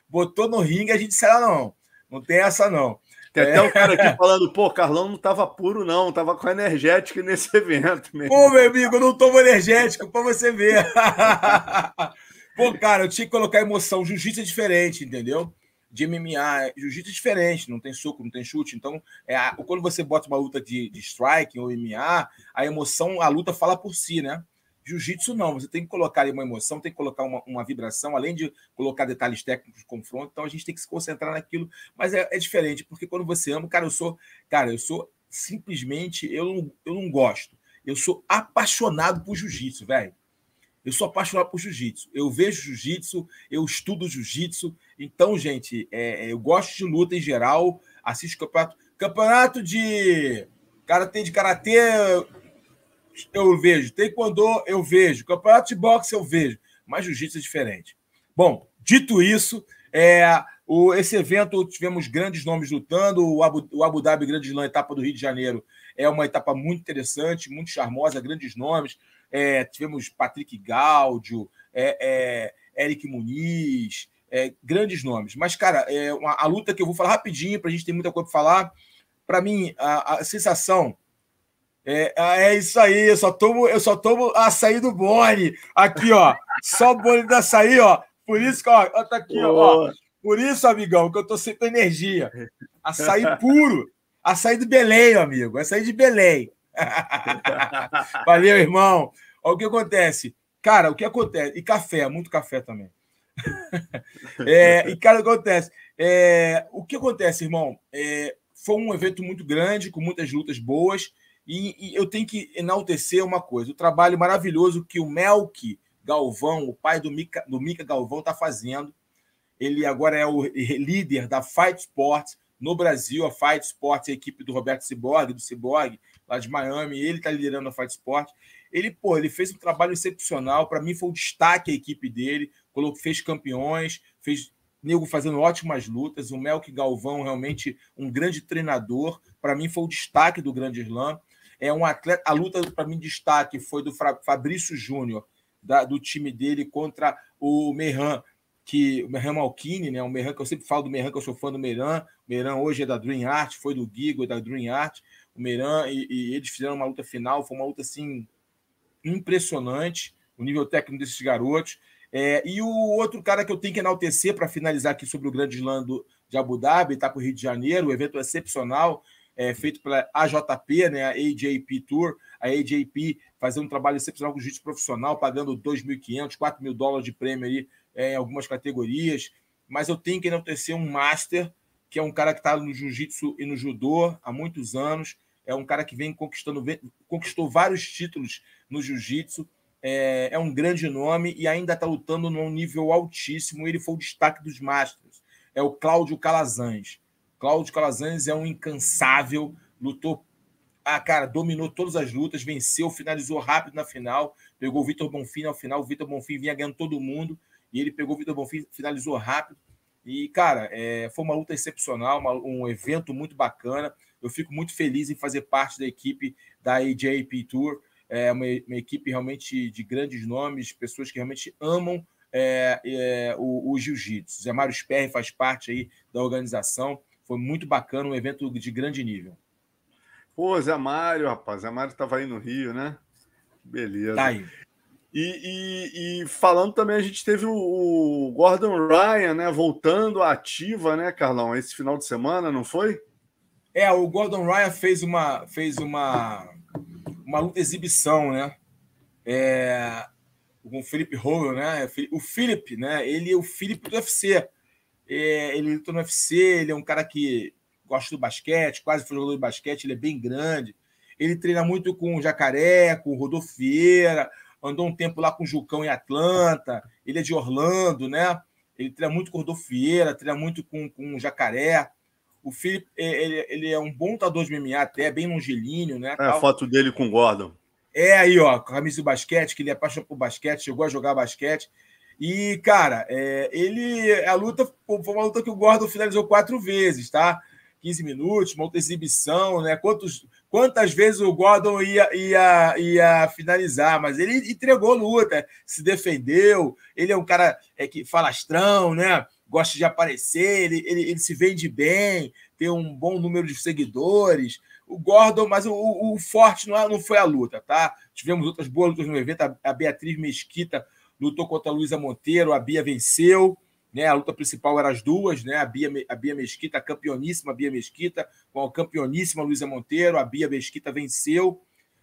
C: botou no ringue, a gente lá, não. Não tem essa, não.
B: Tem até um cara aqui falando, pô, Carlão não tava puro, não, tava com energético nesse evento.
C: Mesmo. Pô, meu amigo, eu não tomo energético pra você ver. pô, cara, eu tinha que colocar emoção. Jiu-jitsu é diferente, entendeu? De MMA, jiu-jitsu é diferente, não tem soco, não tem chute. Então, é, quando você bota uma luta de, de strike ou MMA, a emoção, a luta fala por si, né? Jiu-jitsu não, você tem que colocar uma emoção, tem que colocar uma, uma, vibração, além de colocar detalhes técnicos de confronto, então a gente tem que se concentrar naquilo, mas é, é diferente, porque quando você ama, cara, eu sou, cara, eu sou simplesmente, eu eu não gosto, eu sou apaixonado por jiu-jitsu, velho. Eu sou apaixonado por jiu-jitsu. Eu vejo jiu-jitsu, eu estudo jiu-jitsu. Então, gente, é, eu gosto de luta em geral. Assisto campeonato. Campeonato de karatê de karatê eu vejo. Taekwondo, eu vejo. Campeonato de boxe, eu vejo. Mas jiu-jitsu é diferente. Bom, dito isso, é, o, esse evento tivemos grandes nomes lutando. O Abu, o Abu Dhabi Grande Slam, etapa do Rio de Janeiro, é uma etapa muito interessante, muito charmosa, grandes nomes. É, tivemos Patrick Gaudio, é, é Eric Muniz, é, grandes nomes. Mas, cara, é uma, a luta que eu vou falar rapidinho, para a gente ter muita coisa para falar. Para mim, a, a sensação é, ah, é isso aí, eu só tomo, eu só tomo açaí do Boni. Aqui, ó. Só o Boni do açaí, ó. Por isso que, ó, tá aqui, ó. Por isso, amigão, que eu tô sem energia. Açaí puro. Açaí do Belém, amigo. Açaí de Belém. Valeu, irmão. Ó, o que acontece? Cara, o que acontece? E café, muito café também. é, e, cara, o que acontece? É, o que acontece, irmão? É, foi um evento muito grande, com muitas lutas boas. E, e, eu tenho que enaltecer uma coisa: o trabalho maravilhoso que o Melk Galvão, o pai do Mica, do Mica Galvão, está fazendo. Ele agora é o líder da Fight Sports no Brasil. A Fight Sports é a equipe do Roberto Ciborgue, do Ciborgue, lá de Miami. Ele está liderando a Fight Sports. Ele, pô, ele fez um trabalho excepcional. Para mim, foi um destaque a equipe dele. Colocou, fez campeões, fez nego fazendo ótimas lutas. O Melk Galvão, realmente um grande treinador. Para mim, foi o destaque do Grande Slam. É um atleta. A luta, para mim, destaque foi do Fabrício Júnior, do time dele contra o Merran, que o Merran Malkini, né? O Merran, que eu sempre falo do Merran, que eu sou fã do Merran. O Merran hoje é da Dream Art, foi do Gigo, da Dream Art. O Merran e, e, eles fizeram uma luta final, foi uma luta assim impressionante, o nível técnico desses garotos. É, e o outro cara que eu tenho que enaltecer para finalizar aqui sobre o Grande Slam do, de Abu Dhabi, está para o Rio de Janeiro, o evento excepcional, é, feito pela AJP, né, a AJP Tour, a AJP fazendo um trabalho excepcional com jiu-jitsu profissional, pagando 2.500, 4 mil dólares de prêmio aí, é, em algumas categorias. Mas eu tenho que enaltecer um master, que é um cara que está no jiu-jitsu e no judô há muitos anos, é um cara que vem conquistando, vem, conquistou vários títulos no jiu-jitsu, é, é, um grande nome e ainda está lutando num nível altíssimo. Ele foi o destaque dos Masters. É o Cláudio Calazans. Cláudio Calazans é um incansável, lutou, ah, cara, dominou todas as lutas, venceu, finalizou rápido na final, pegou o Vitor Bonfim na final, o Vitor Bonfim vinha ganhando todo mundo, e ele pegou o Vitor Bonfim, finalizou rápido. E, cara, é, foi uma luta excepcional, uma, um evento muito bacana. Eu fico muito feliz em fazer parte da equipe da AJP Tour. É uma, uma equipe realmente de grandes nomes, pessoas que realmente amam é, é, o, o jiu-jitsu. Zé Mário Sperry faz parte aí da organização. Foi muito bacana, um evento de grande nível.
B: Pô, Zé Mário, rapaz. Zé Mário estava aí no Rio, né? Beleza. Tá aí. E, e, e, falando também, a gente teve o, Gordon Ryan, né? Voltando à ativa, né, Carlão? Esse final de semana, não foi?
C: É, o Gordon Ryan fez uma, fez uma, uma luta exibição, né? É, com o Felipe Howell, né? O Felipe, né? Ele é o Felipe do UFC. É, ele luta no UFC, ele é um cara que gosta do basquete, quase foi jogador de basquete, ele é bem grande. Ele treina muito com o Jacaré, com o Rodolfo Vieira, andou um tempo lá com o Jucão em Atlanta, ele é de Orlando, né? Ele treina muito com o Rodolfo Vieira, treina muito com, com o Jacaré. O Felipe, é, ele, ele é um bom lutador de MMA, até bem longilíneo, né?
B: É a foto dele com o Gordon.
C: É aí, ó, camisa do basquete, que ele é apaixonado por basquete, chegou a jogar basquete. E, cara, é, ele. A luta foi uma luta que o Gordon finalizou quatro vezes, tá? 15 minutos, uma outra exibição, né? Quantos, quantas vezes o Gordon ia, ia, ia finalizar, mas ele entregou luta, se defendeu. Ele é um cara é, que falastrão, né? Gosta de aparecer, ele, ele, ele se vende bem, tem um bom número de seguidores. O Gordon, mas o, o forte não, é, não foi a luta, tá? Tivemos outras boas lutas no evento. A, a Beatriz Mesquita lutou contra a Luísa Monteiro, a Bia venceu. Né, a luta principal era as duas, né? A Bia, a Bia Mesquita, a campeoníssima Bia Mesquita, com a campeoníssima Luísa Monteiro. A Bia Mesquita venceu,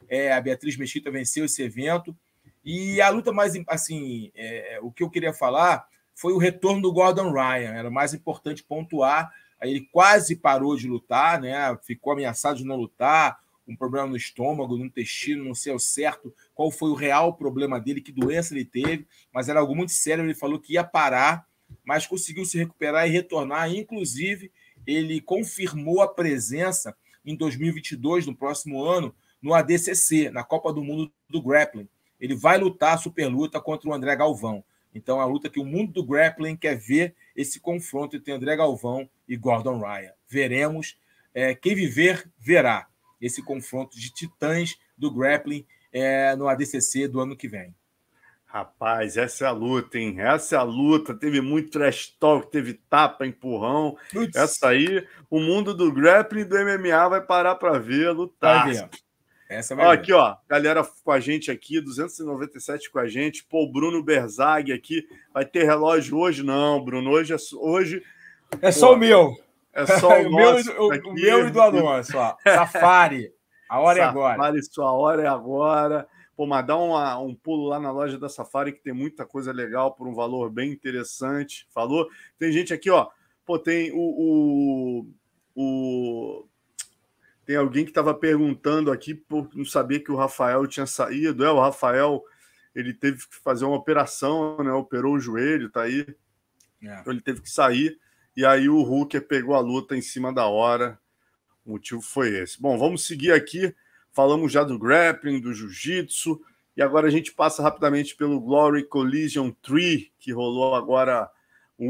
C: é, a Beatriz Mesquita venceu esse evento. E a luta mais, assim, é, o que eu queria falar foi o retorno do Gordon Ryan. Era mais importante pontuar. Aí ele quase parou de lutar, né? Ficou ameaçado de não lutar, um problema no estômago, no intestino, não sei ao certo qual foi o real problema dele, que doença ele teve, mas era algo muito sério. Ele falou que ia parar mas conseguiu se recuperar e retornar. Inclusive, ele confirmou a presença em 2022, no próximo ano, no ADCC, na Copa do Mundo do Grappling. Ele vai lutar a super luta contra o André Galvão. Então, a luta que o mundo do grappling quer ver esse confronto entre André Galvão e Gordon Ryan. Veremos. É, quem viver, verá esse confronto de titãs do grappling é, no ADCC do ano que vem.
B: Rapaz, essa é a luta, hein? Essa é a luta. Teve muito trash talk, teve tapa, empurrão. Putz. Essa aí, o mundo do grappling do MMA vai parar para ver, lutar. Vai ver. Essa vai ó, aqui, ó, galera com a gente aqui, 297 com a gente. Pô, Bruno Berzag aqui. Vai ter relógio hoje? Não, Bruno. Hoje é, hoje,
C: é pô, só o meu.
B: É só o, o
C: meu, o, o meu e do Alonso, ó. Safari. A hora
B: Safari,
C: é agora.
B: Safari, sua hora é agora. Pô, mas dá uma, um pulo lá na loja da Safari que tem muita coisa legal por um valor bem interessante. Falou? Tem gente aqui, ó. Pô, tem o. o, o... Tem alguém que estava perguntando aqui por não saber que o Rafael tinha saído. É, o Rafael ele teve que fazer uma operação, né? Operou o joelho, tá aí. É. Então ele teve que sair. E aí o Hooker pegou a luta em cima da hora. O motivo foi esse. Bom, vamos seguir aqui. Falamos já do grappling, do jiu-jitsu, e agora a gente passa rapidamente pelo Glory Collision 3, que rolou agora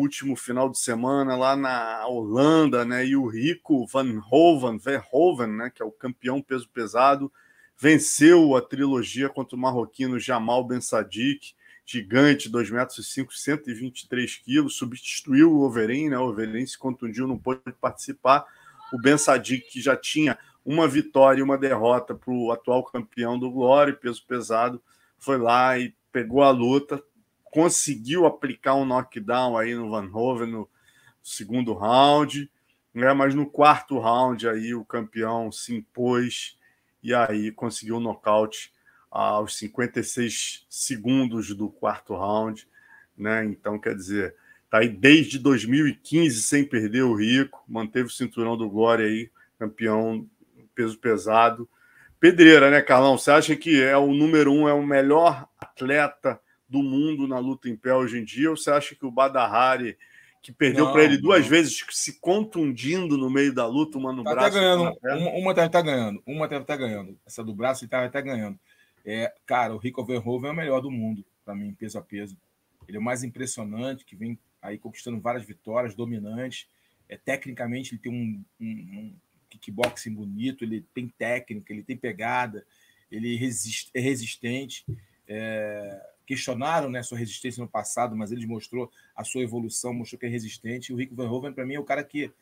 B: último final de semana lá na Holanda, né? E o Rico Van Hoven, Verhoeven, né, que é o campeão peso pesado, venceu a trilogia contra o marroquino Jamal Ben Sadik, gigante, 2 metros e 5, 123 quilos, substituiu o Overeem, né? O Overeem se contundiu, não pôde participar. O Ben Sadik, que já tinha uma vitória e uma derrota para o atual campeão do Glória, peso pesado, foi lá e pegou a luta, conseguiu aplicar um knockdown aí no Van Hoven no segundo round, né? mas no quarto round aí o campeão se impôs e aí conseguiu o um nocaute aos 56 segundos do quarto round, né? Então, quer dizer, tá aí desde 2015 sem perder o Rico, manteve o cinturão do Glória aí, campeão peso pesado. Pedreira, né, Carlão? Você acha que é o número um, é o melhor atleta do mundo na luta em pé hoje em dia? Ou você acha que o Badahari, que perdeu para ele duas não. vezes, se contundindo no meio da luta, uma no
C: tá
B: braço?
C: Tá ganhando, uma, uma deve estar tá ganhando, uma deve estar tá ganhando. Essa do braço ele está até ganhando. É, cara, o Rico Verhoeven é o melhor do mundo, para mim, peso a peso. Ele é o mais impressionante, que vem aí conquistando várias vitórias, dominante. É, tecnicamente, ele tem um, um, kickboxing bonito, ele tem técnica, ele tem pegada, ele resist, é resistente. É, questionaram né, sua resistência no passado, mas ele mostrou a sua evolução, mostrou que é resistente. E o Rico Verhoeven, para mim, é o cara que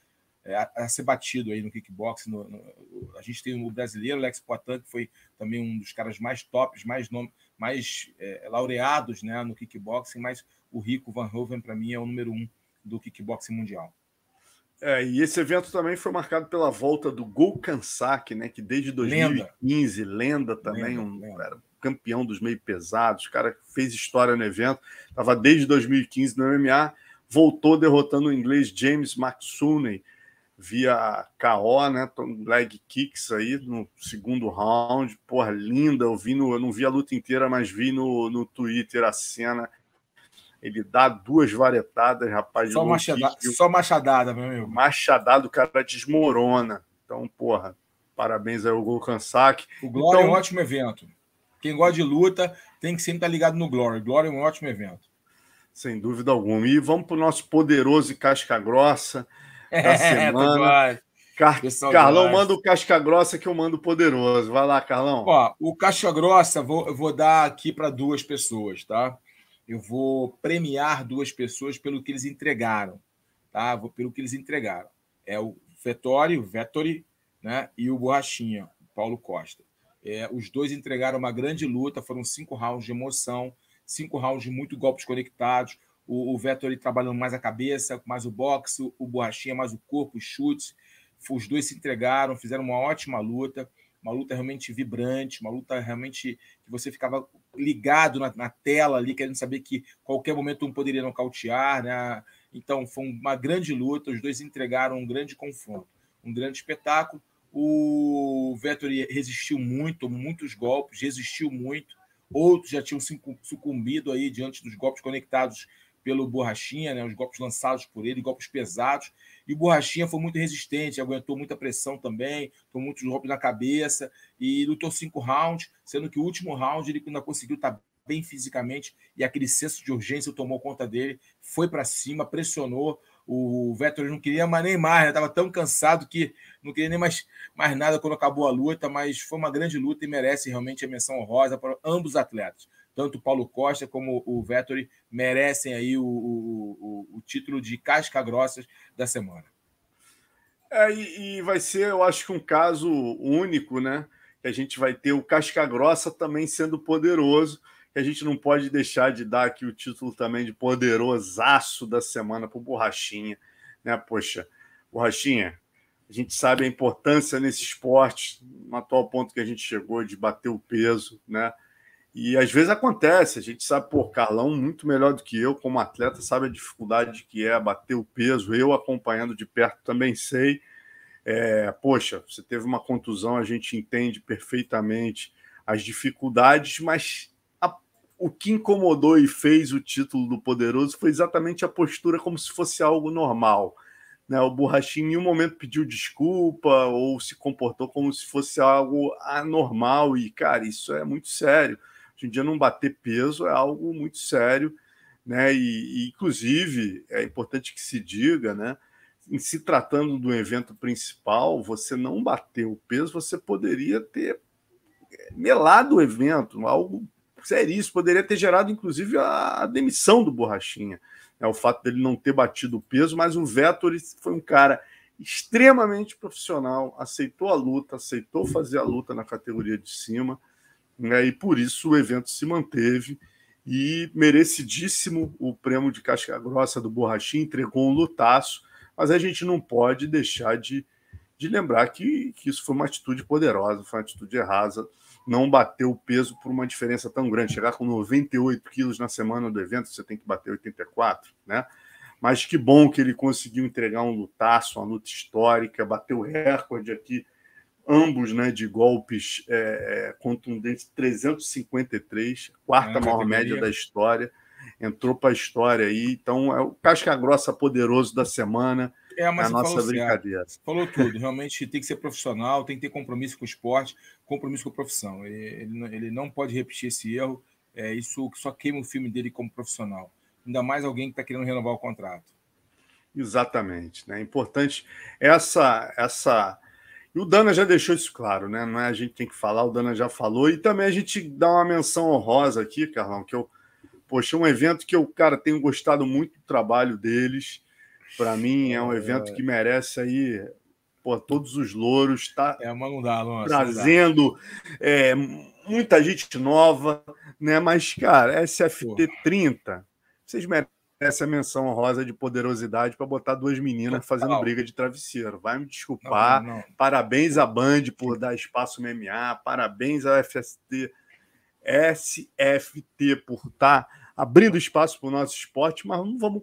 C: é, a, a, ser batido aí no kickboxing. No, no, a gente tem o brasileiro, Lex Poitin, que foi também um dos caras mais tops, mais, nome, mais é, laureados né, no kickboxing, mas o Rico Van Hoven, para mim, é o número um do kickboxing mundial.
B: É, e esse evento também foi marcado pela volta do Gol Kansak, né? Que desde 2015, lenda, lenda também, lenda, um lenda. Campeão dos meio pesados, o cara fez história no evento, estava desde 2015 no MMA, voltou derrotando o inglês James McSooney via KO, né? Leg kicks aí no segundo round. Porra, linda. Eu vi no, eu não vi a luta inteira, mas vi no, no Twitter a cena ele dá duas varetadas, rapaz.
C: Só, machada, só machadada, meu amigo.
B: Machadada, o cara desmorona. Então, porra, parabéns aí ao Gol Kansak.
C: O Glory então, é um ótimo evento. Quem gosta de luta tem que sempre estar ligado no Glory. Glory é um ótimo evento.
B: Sem dúvida alguma. E vamos para o nosso poderoso e casca grossa da é, semana. Car Carlão, manda o casca grossa que eu mando o poderoso. Vai lá, Carlão.
C: Ó, o casca grossa vou, vou dar aqui para duas pessoas, tá? eu vou premiar duas pessoas pelo que eles entregaram. tá? Pelo que eles entregaram. É o Vettori, o Vettori, né? E o Borrachinha, o Paulo Costa. É, os dois entregaram uma grande luta, foram cinco rounds de emoção, cinco rounds de muito golpes conectados. O, o Vettori trabalhando mais a cabeça, mais o boxe, o Borrachinha mais o corpo, os chutes. Os dois se entregaram, fizeram uma ótima luta uma luta realmente vibrante, uma luta realmente que você ficava ligado na, na, tela ali, querendo saber que qualquer momento um poderia nocautear, né? Então foi uma grande luta, os dois entregaram um grande confronto, um grande espetáculo. O Vettori resistiu muito, muitos golpes, resistiu muito. Outros já tinham sucumbido aí diante dos golpes conectados pelo Borrachinha, né? os golpes lançados por ele, golpes pesados. E o Borrachinha foi muito resistente, aguentou muita pressão também, tomou muitos golpes na cabeça e lutou cinco rounds, sendo que o último round ele ainda conseguiu estar bem fisicamente e aquele senso de urgência tomou conta dele, foi para cima, pressionou. O Vettel não queria mais nem mais, estava né? tão cansado que não queria nem mais, mais nada quando acabou a luta, mas foi uma grande luta e merece realmente a menção honrosa para ambos os atletas tanto o Paulo Costa como o Vettori merecem aí o, o, o, título de casca grossas da semana.
B: É, e, e, vai ser, eu acho que um caso único, né? Que a gente vai ter o casca grossa também sendo poderoso, que a gente não pode deixar de dar aqui o título também de poderosaço da semana para o Borrachinha, né? Poxa, Borrachinha, a gente sabe a importância nesse esporte, no atual ponto que a gente chegou de bater o peso, né? E às vezes acontece, a gente sabe, pô, Carlão, muito melhor do que eu, como atleta, sabe a dificuldade que é bater o peso. Eu acompanhando de perto também sei. É, poxa, você teve uma contusão, a gente entende perfeitamente as dificuldades, mas o que incomodou e fez o título do Poderoso foi exatamente a postura como se fosse algo normal. Né? O Borrachinho em nenhum momento pediu desculpa ou se comportou como se fosse algo anormal, e, cara, isso é muito sério Hoje em dia, não bater peso é algo muito sério, né? E, e, inclusive, é importante que se diga, né? Em se tratando do evento principal, você não bater o peso, você poderia ter melado o evento, algo seríssimo, poderia ter gerado, inclusive, a, demissão do Borrachinha. É o fato dele não ter batido o peso, mas o Vettori foi um cara extremamente profissional, aceitou a luta, aceitou fazer a luta na categoria de cima né, e por isso o evento se manteve e merecidíssimo o prêmio de casca grossa do Borrachinho, entregou um lutaço, mas a gente não pode deixar de, de lembrar que, que isso foi uma atitude poderosa, foi uma atitude errada, não bater o peso por uma diferença tão grande, chegar com 98 quilos na semana do evento, você tem que bater 84, né? Mas que bom que ele conseguiu entregar um lutaço, uma luta histórica, bateu o recorde aqui ambos né, de golpes é, é contundentes, 353, quarta é, maior média da história, entrou para a história aí. Então, é o casca grossa poderoso da semana. É, a nossa brincadeira.
C: Certo. Falou tudo. Realmente tem que ser profissional, tem que ter compromisso com o esporte, compromisso com a profissão. Ele, ele, ele não pode repetir esse erro. É, isso só queima o filme dele como profissional. Ainda mais alguém que está querendo renovar o contrato.
B: Exatamente. Né? Importante essa essa e o Dana já deixou isso claro, né? Não é a gente tem que falar, o Dana já falou. E também a gente dá uma menção honrosa aqui, Carlão, que eu, poxa, um evento que eu, cara, tenho gostado muito do trabalho deles. Para mim, é um evento que merece aí pô, todos os louros, tá
C: é, não dá,
B: trazendo é, muita gente nova, né? Mas, cara, SFT 30, vocês merecem essa menção honrosa de poderosidade para botar duas meninas fazendo briga de travesseiro. Vai me desculpar. Não, não. Parabéns à Band por dar espaço MMA. Parabéns à FST, SFT por estar tá abrindo espaço para o nosso esporte, mas não vamos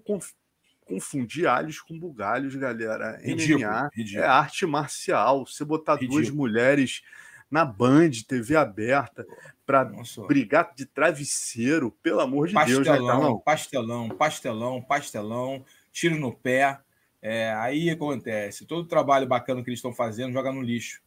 B: confundir alhos com bugalhos, galera. Ridículo, MMA ridículo. é arte marcial. Você botar ridículo. duas mulheres na Band, TV aberta, para brigar de travesseiro, pelo amor de
C: pastelão,
B: Deus, né,
C: Carlão? Pastelão, pastelão, pastelão, tiro no pé. É, aí acontece, todo o trabalho bacana que eles estão fazendo joga no lixo.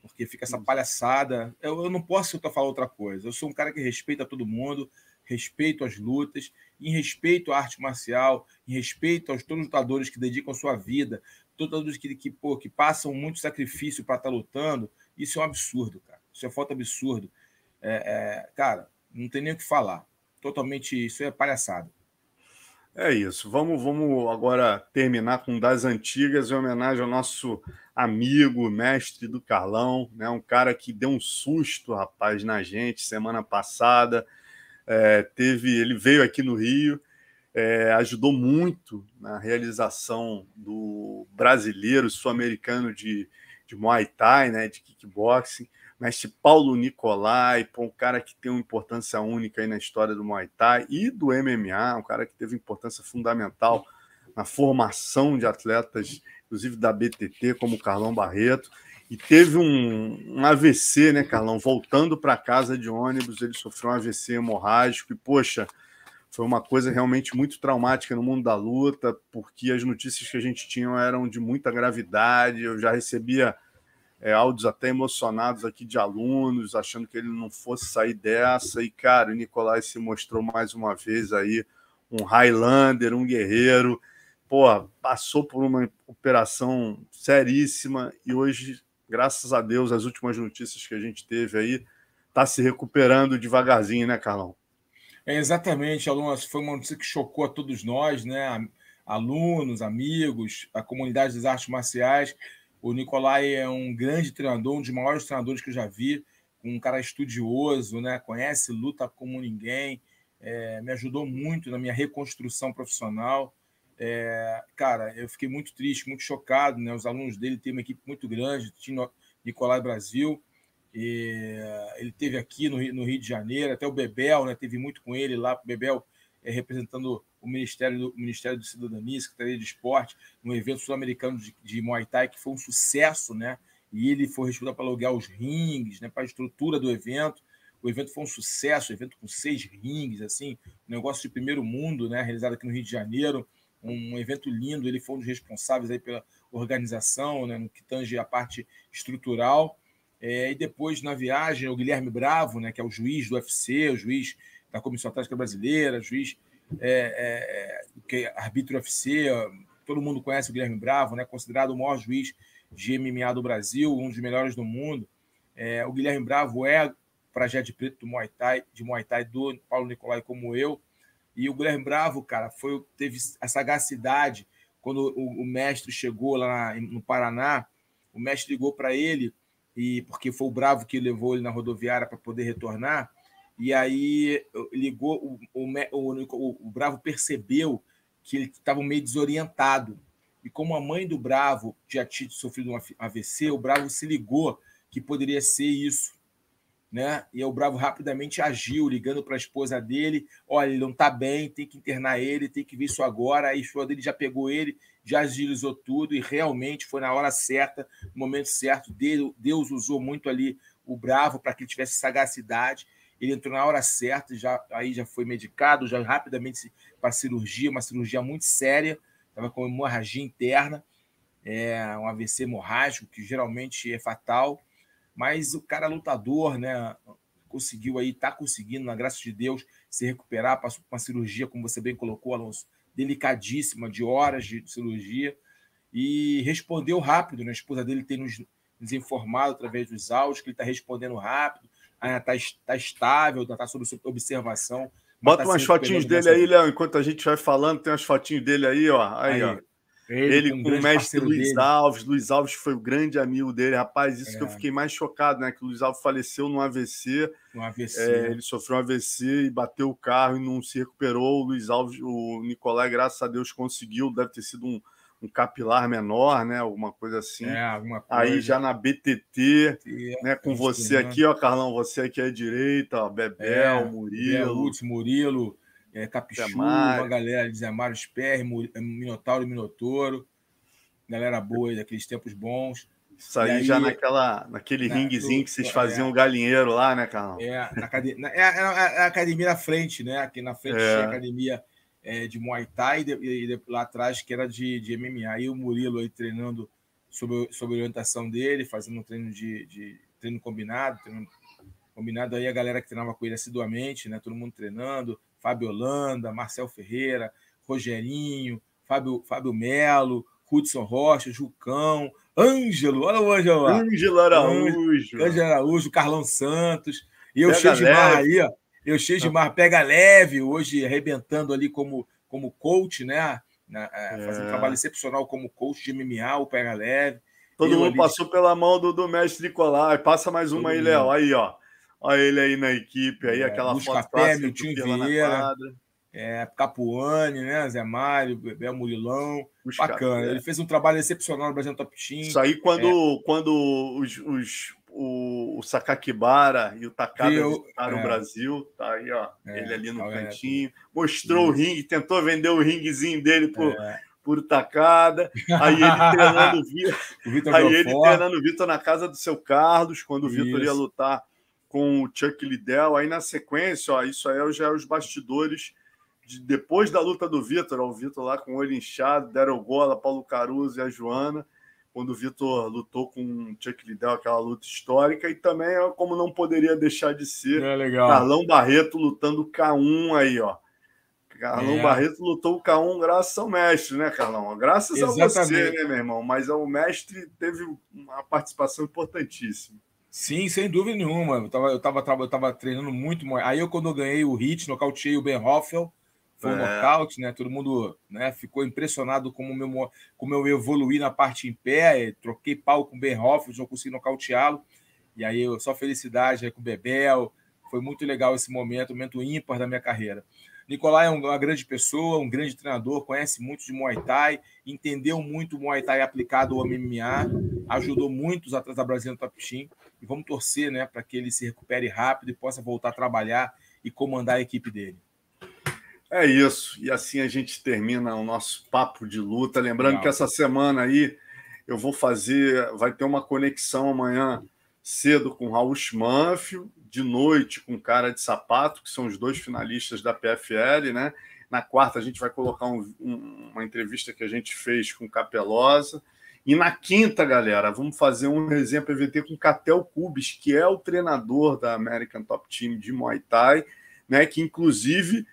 C: Porque fica essa palhaçada. Eu, eu não posso falar outra coisa. Eu sou um cara que respeita todo mundo, respeito as lutas, em respeito à arte marcial, em respeito aos todos os lutadores que dedicam sua vida, todos que, que, pô, que passam muito sacrifício para estar tá lutando. Isso é um absurdo, cara. Isso é falta absurdo. É, é, cara, não tem nem o que falar. Totalmente, isso é palhaçada.
B: É isso. Vamos, vamos agora terminar com das antigas, em homenagem ao nosso amigo, mestre do Carlão, né? Um cara que deu um susto, rapaz, na gente semana passada. É, teve, ele veio aqui no Rio, é, ajudou muito na realização do brasileiro sul-americano de, de Muay Thai, né? De kickboxing mestre Paulo Nicolai, um cara que tem uma importância única aí na história do Muay Thai e do MMA, um cara que teve importância fundamental na formação de atletas, inclusive da BTT, como o Carlão Barreto, e teve um, um AVC, né, Carlão? Voltando para casa de ônibus, ele sofreu um AVC hemorrágico e, poxa, foi uma coisa realmente muito traumática no mundo da luta, porque as notícias que a gente tinha eram de muita gravidade, eu já recebia é, áudios até emocionados aqui de alunos, achando que ele não fosse sair dessa. E, cara, o Nicolai se mostrou mais uma vez aí um Highlander, um guerreiro. Pô, passou por uma operação seríssima e hoje, graças a Deus, as últimas notícias que a gente teve aí, tá se recuperando devagarzinho, né, Carlão?
C: É, exatamente, alunos. Foi uma notícia que chocou a todos nós, né? Alunos, amigos, a comunidade das artes marciais. O Nicolai é um grande treinador, um dos maiores treinadores que eu já vi, um cara estudioso, né? conhece luta como ninguém, é, me ajudou muito na minha reconstrução profissional. É, cara, eu fiquei muito triste, muito chocado. Né? Os alunos dele têm uma equipe muito grande, tinha Nicolai Brasil. E ele teve aqui no Rio, no Rio de Janeiro, até o Bebel, né? Teve muito com ele lá. O Bebel é, representando o Ministério do, Ministério do Cidadania, Secretaria de Esporte, no evento sul-americano de, de Muay Thai, que foi um sucesso, né? E ele foi responsável para alugar os rings, né? para a estrutura do evento. O evento foi um sucesso, evento com seis rings, assim, um negócio de primeiro mundo, né? Realizado aqui no Rio de Janeiro, um evento lindo. Ele foi um dos responsáveis aí pela organização, né? No que tange a parte estrutural. É, e depois, na viagem, o Guilherme Bravo, né? Que é o juiz do UFC, o juiz da Comissão Atlética Brasileira, juiz é, é, que é arbítrio UFC, todo mundo conhece o Guilherme Bravo, né? considerado o maior juiz de MMA do Brasil, um dos melhores do mundo. É, o Guilherme Bravo é projeto de preto do Muay Thai, de Muay Thai do Paulo Nicolai como eu. E o Guilherme Bravo, cara, foi, teve a sagacidade quando o, o mestre chegou lá no Paraná, o mestre ligou para ele e porque foi o Bravo que levou ele na rodoviária para poder retornar. E aí ligou, o, o, o, o Bravo percebeu que ele estava meio desorientado. E como a mãe do Bravo já tinha sofrido um AVC, o Bravo se ligou que poderia ser isso. Né? E o Bravo rapidamente agiu, ligando para a esposa dele: olha, ele não está bem, tem que internar ele, tem que ver isso agora. Aí a esposa dele já pegou ele, já agilizou tudo, e realmente foi na hora certa, no momento certo. Deus usou muito ali o Bravo para que ele tivesse sagacidade ele entrou na hora certa, já, aí já foi medicado, já rapidamente para cirurgia, uma cirurgia muito séria, estava com hemorragia interna, é, um AVC hemorrágico, que geralmente é fatal, mas o cara lutador, né? Conseguiu aí, está conseguindo, na graça de Deus, se recuperar, passou por uma cirurgia, como você bem colocou, Alonso, delicadíssima, de horas de cirurgia, e respondeu rápido, né? A esposa dele tem nos, nos informado através dos áudios que ele está respondendo rápido, está tá estável, está sob observação.
B: Bota tá umas fotinhos dele aí, Léo, enquanto a gente vai falando, tem umas fotinhos dele aí, ó. Aí, aí ó. Ele, ele com o mestre Luiz dele. Alves. Luiz Alves foi o grande amigo dele. Rapaz, isso é. que eu fiquei mais chocado, né? Que o Luiz Alves faleceu no AVC.
C: No AVC.
B: É, ele sofreu um AVC e bateu o carro e não se recuperou. O Luiz Alves, o Nicolai, graças a Deus, conseguiu. Deve ter sido um, um capilar menor, né? Alguma coisa assim.
C: É, alguma coisa.
B: Aí já na BTT, é, né? Com você aqui, ó, Carlão, você aqui à direita, ó, Bebel, é, Murilo.
C: Lutz, Murilo, é, Capichu, uma galera de Zé Mário Sperry, é, Minotauro e Minotouro. Galera boa daqueles tempos bons.
B: Isso aí, aí, já naquela, naquele na, ringuezinho do, que vocês faziam é, galinheiro lá, né, Carlão?
C: É, na academia, é, é, a academia na frente, né? Aqui na frente é. tinha a academia é, de Muay Thai e, e, lá atrás que era de, de MMA. Aí o Murilo aí treinando sob, sob orientação dele, fazendo um treino de, de treino combinado, treino combinado aí a galera que treinava com ele assiduamente, né? Todo mundo treinando, Fábio Holanda, Marcel Ferreira, Rogerinho, Fábio, Fábio Melo, Hudson Rocha, Jucão, Ângelo, olha o Ângelo lá.
B: Ângelo Araújo.
C: Ângelo Araújo, Carlão Santos. E eu cheio de marra aí, ó. Eu cheio de mar pega leve, hoje arrebentando ali como como coach, né? Na, é, fazendo um trabalho excepcional como coach de MMA, o Pega Leve.
B: Todo eu mundo ali... passou pela mão do, do mestre Nicolai. Passa mais uma Todo aí, Léo. Aí, ó. Olha ele aí na equipe, aí, é, aquela
C: Busca foto Pé, Miltinho Vieira, é, Capuane, né? Zé Mário, Bebel Murilão. Busca Bacana. Pé. Ele fez um trabalho excepcional no Brasil Top Team.
B: Isso aí quando, é. quando os, os, o, o Sakakibara e o Takada eu, visitaram é. o Brasil. Tá aí, ó. É, ele ali no tá cantinho. Mostrou o ringue, tentou vender o ringuezinho dele pro é por tacada. Aí ele treinando o Vitor. aí ele treinando o Vitor na casa do seu Carlos, quando o Vitor ia lutar com o Chuck Liddell. Aí na sequência, ó, isso aí já é os bastidores de, depois da luta do Vitor, o Vitor lá com o olho inchado, Daryl Gola, Paulo Caruso e a Joana, quando o Vitor lutou com o Chuck Liddell, aquela luta histórica, e também, como não poderia deixar de ser,
C: é
B: Carlão Barreto lutando K1 aí, ó. Carlão é. Barreto lutou o K1 graças ao mestre, né, Carlão? Graças Exatamente. a você, né, meu irmão? Mas o mestre teve uma participação importantíssima.
C: Sim, sem dúvida nenhuma. Eu estava eu tava, eu tava treinando muito. Aí, eu, quando eu ganhei o hit, nocauteei o Ben Hoffel, foi é. um nocaute, né? Todo mundo né, ficou impressionado como, meu, como eu evoluí na parte em pé. Troquei pau com o Ben Hoffel, não consegui nocauteá-lo. E aí, eu, só felicidade aí com o Bebel. Foi muito legal esse momento, momento ímpar da minha carreira. Nicolai é uma grande pessoa, um grande treinador, conhece muito de Muay Thai, entendeu muito o Muay Thai aplicado ao MMA, ajudou muitos atletas da Brasil no Top Team. E vamos torcer né, para que ele se recupere rápido e possa voltar a trabalhar e comandar a equipe dele.
B: É isso. E assim a gente termina o nosso papo de luta. Lembrando Legal. que essa semana aí eu vou fazer, vai ter uma conexão amanhã cedo com Raul Schmanfield, de noite com Cara de Sapato, que são os dois finalistas da PFL, né? Na quarta a gente vai colocar um, um, uma entrevista que a gente fez com Capelosa. E na quinta, galera, vamos fazer um resenha PVT com Catel Cubes, que é o treinador da American Top Team de Muay Thai, né? Que inclusive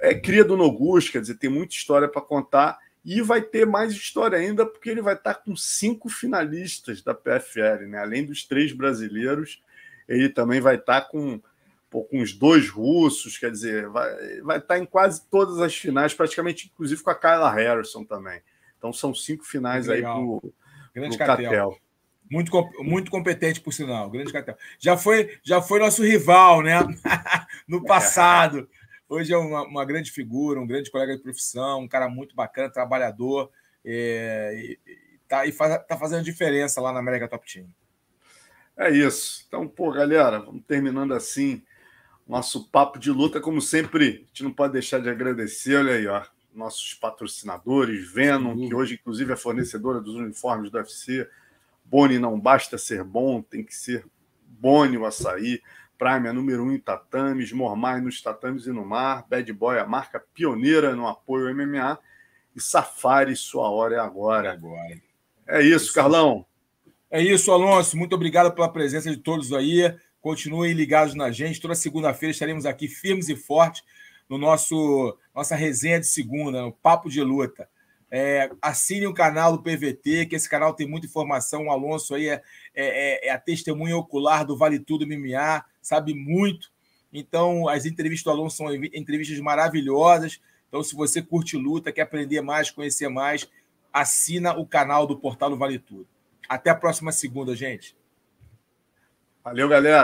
B: é cria do Nogus, quer dizer, tem muita história para contar. E vai ter mais história ainda, porque ele vai estar com cinco finalistas da PFL, né? Além dos três brasileiros, ele também vai estar com, pô, com os dois russos, quer dizer, vai, vai estar em quase todas as finais, praticamente, inclusive com a Kyla Harrison também. Então são cinco finais aí para o Catel.
C: Muito, muito competente, por sinal. Grande Catel. Já foi, já foi nosso rival, né? no passado. Hoje é uma, uma, grande figura, um grande colega de profissão, um cara muito bacana, trabalhador. É, e, tá, e faz, tá fazendo diferença lá na América Top Team.
B: É isso. Então, pô, galera, vamos terminando assim nosso papo de luta. Como sempre, a gente não pode deixar de agradecer, olha aí, ó, nossos patrocinadores, Venom, que hoje, inclusive, é fornecedora dos uniformes do UFC. Boni não basta ser bom, tem que ser Boni o açaí. Prime é número um em tatames, Mormai nos tatames e no mar. Bad Boy, a marca pioneira no apoio ao MMA. E Safari, sua hora é agora. É, agora. é isso, Carlão.
C: É isso, Alonso. Muito obrigado pela presença de todos aí. Continuem ligados na gente. Toda segunda-feira estaremos aqui firmes e fortes no nosso nossa resenha de segunda, no Papo de Luta. É, assine o canal do PVT, que esse canal tem muita informação. O Alonso aí é, é, é, é a testemunha ocular do Vale Tudo MMA, sabe muito. Então, as entrevistas do Alonso são entrevistas maravilhosas. Então, se você curte luta, quer aprender mais, conhecer mais, assina o canal do Portal do Vale Tudo. Até a próxima segunda, gente.
B: Valeu, galera.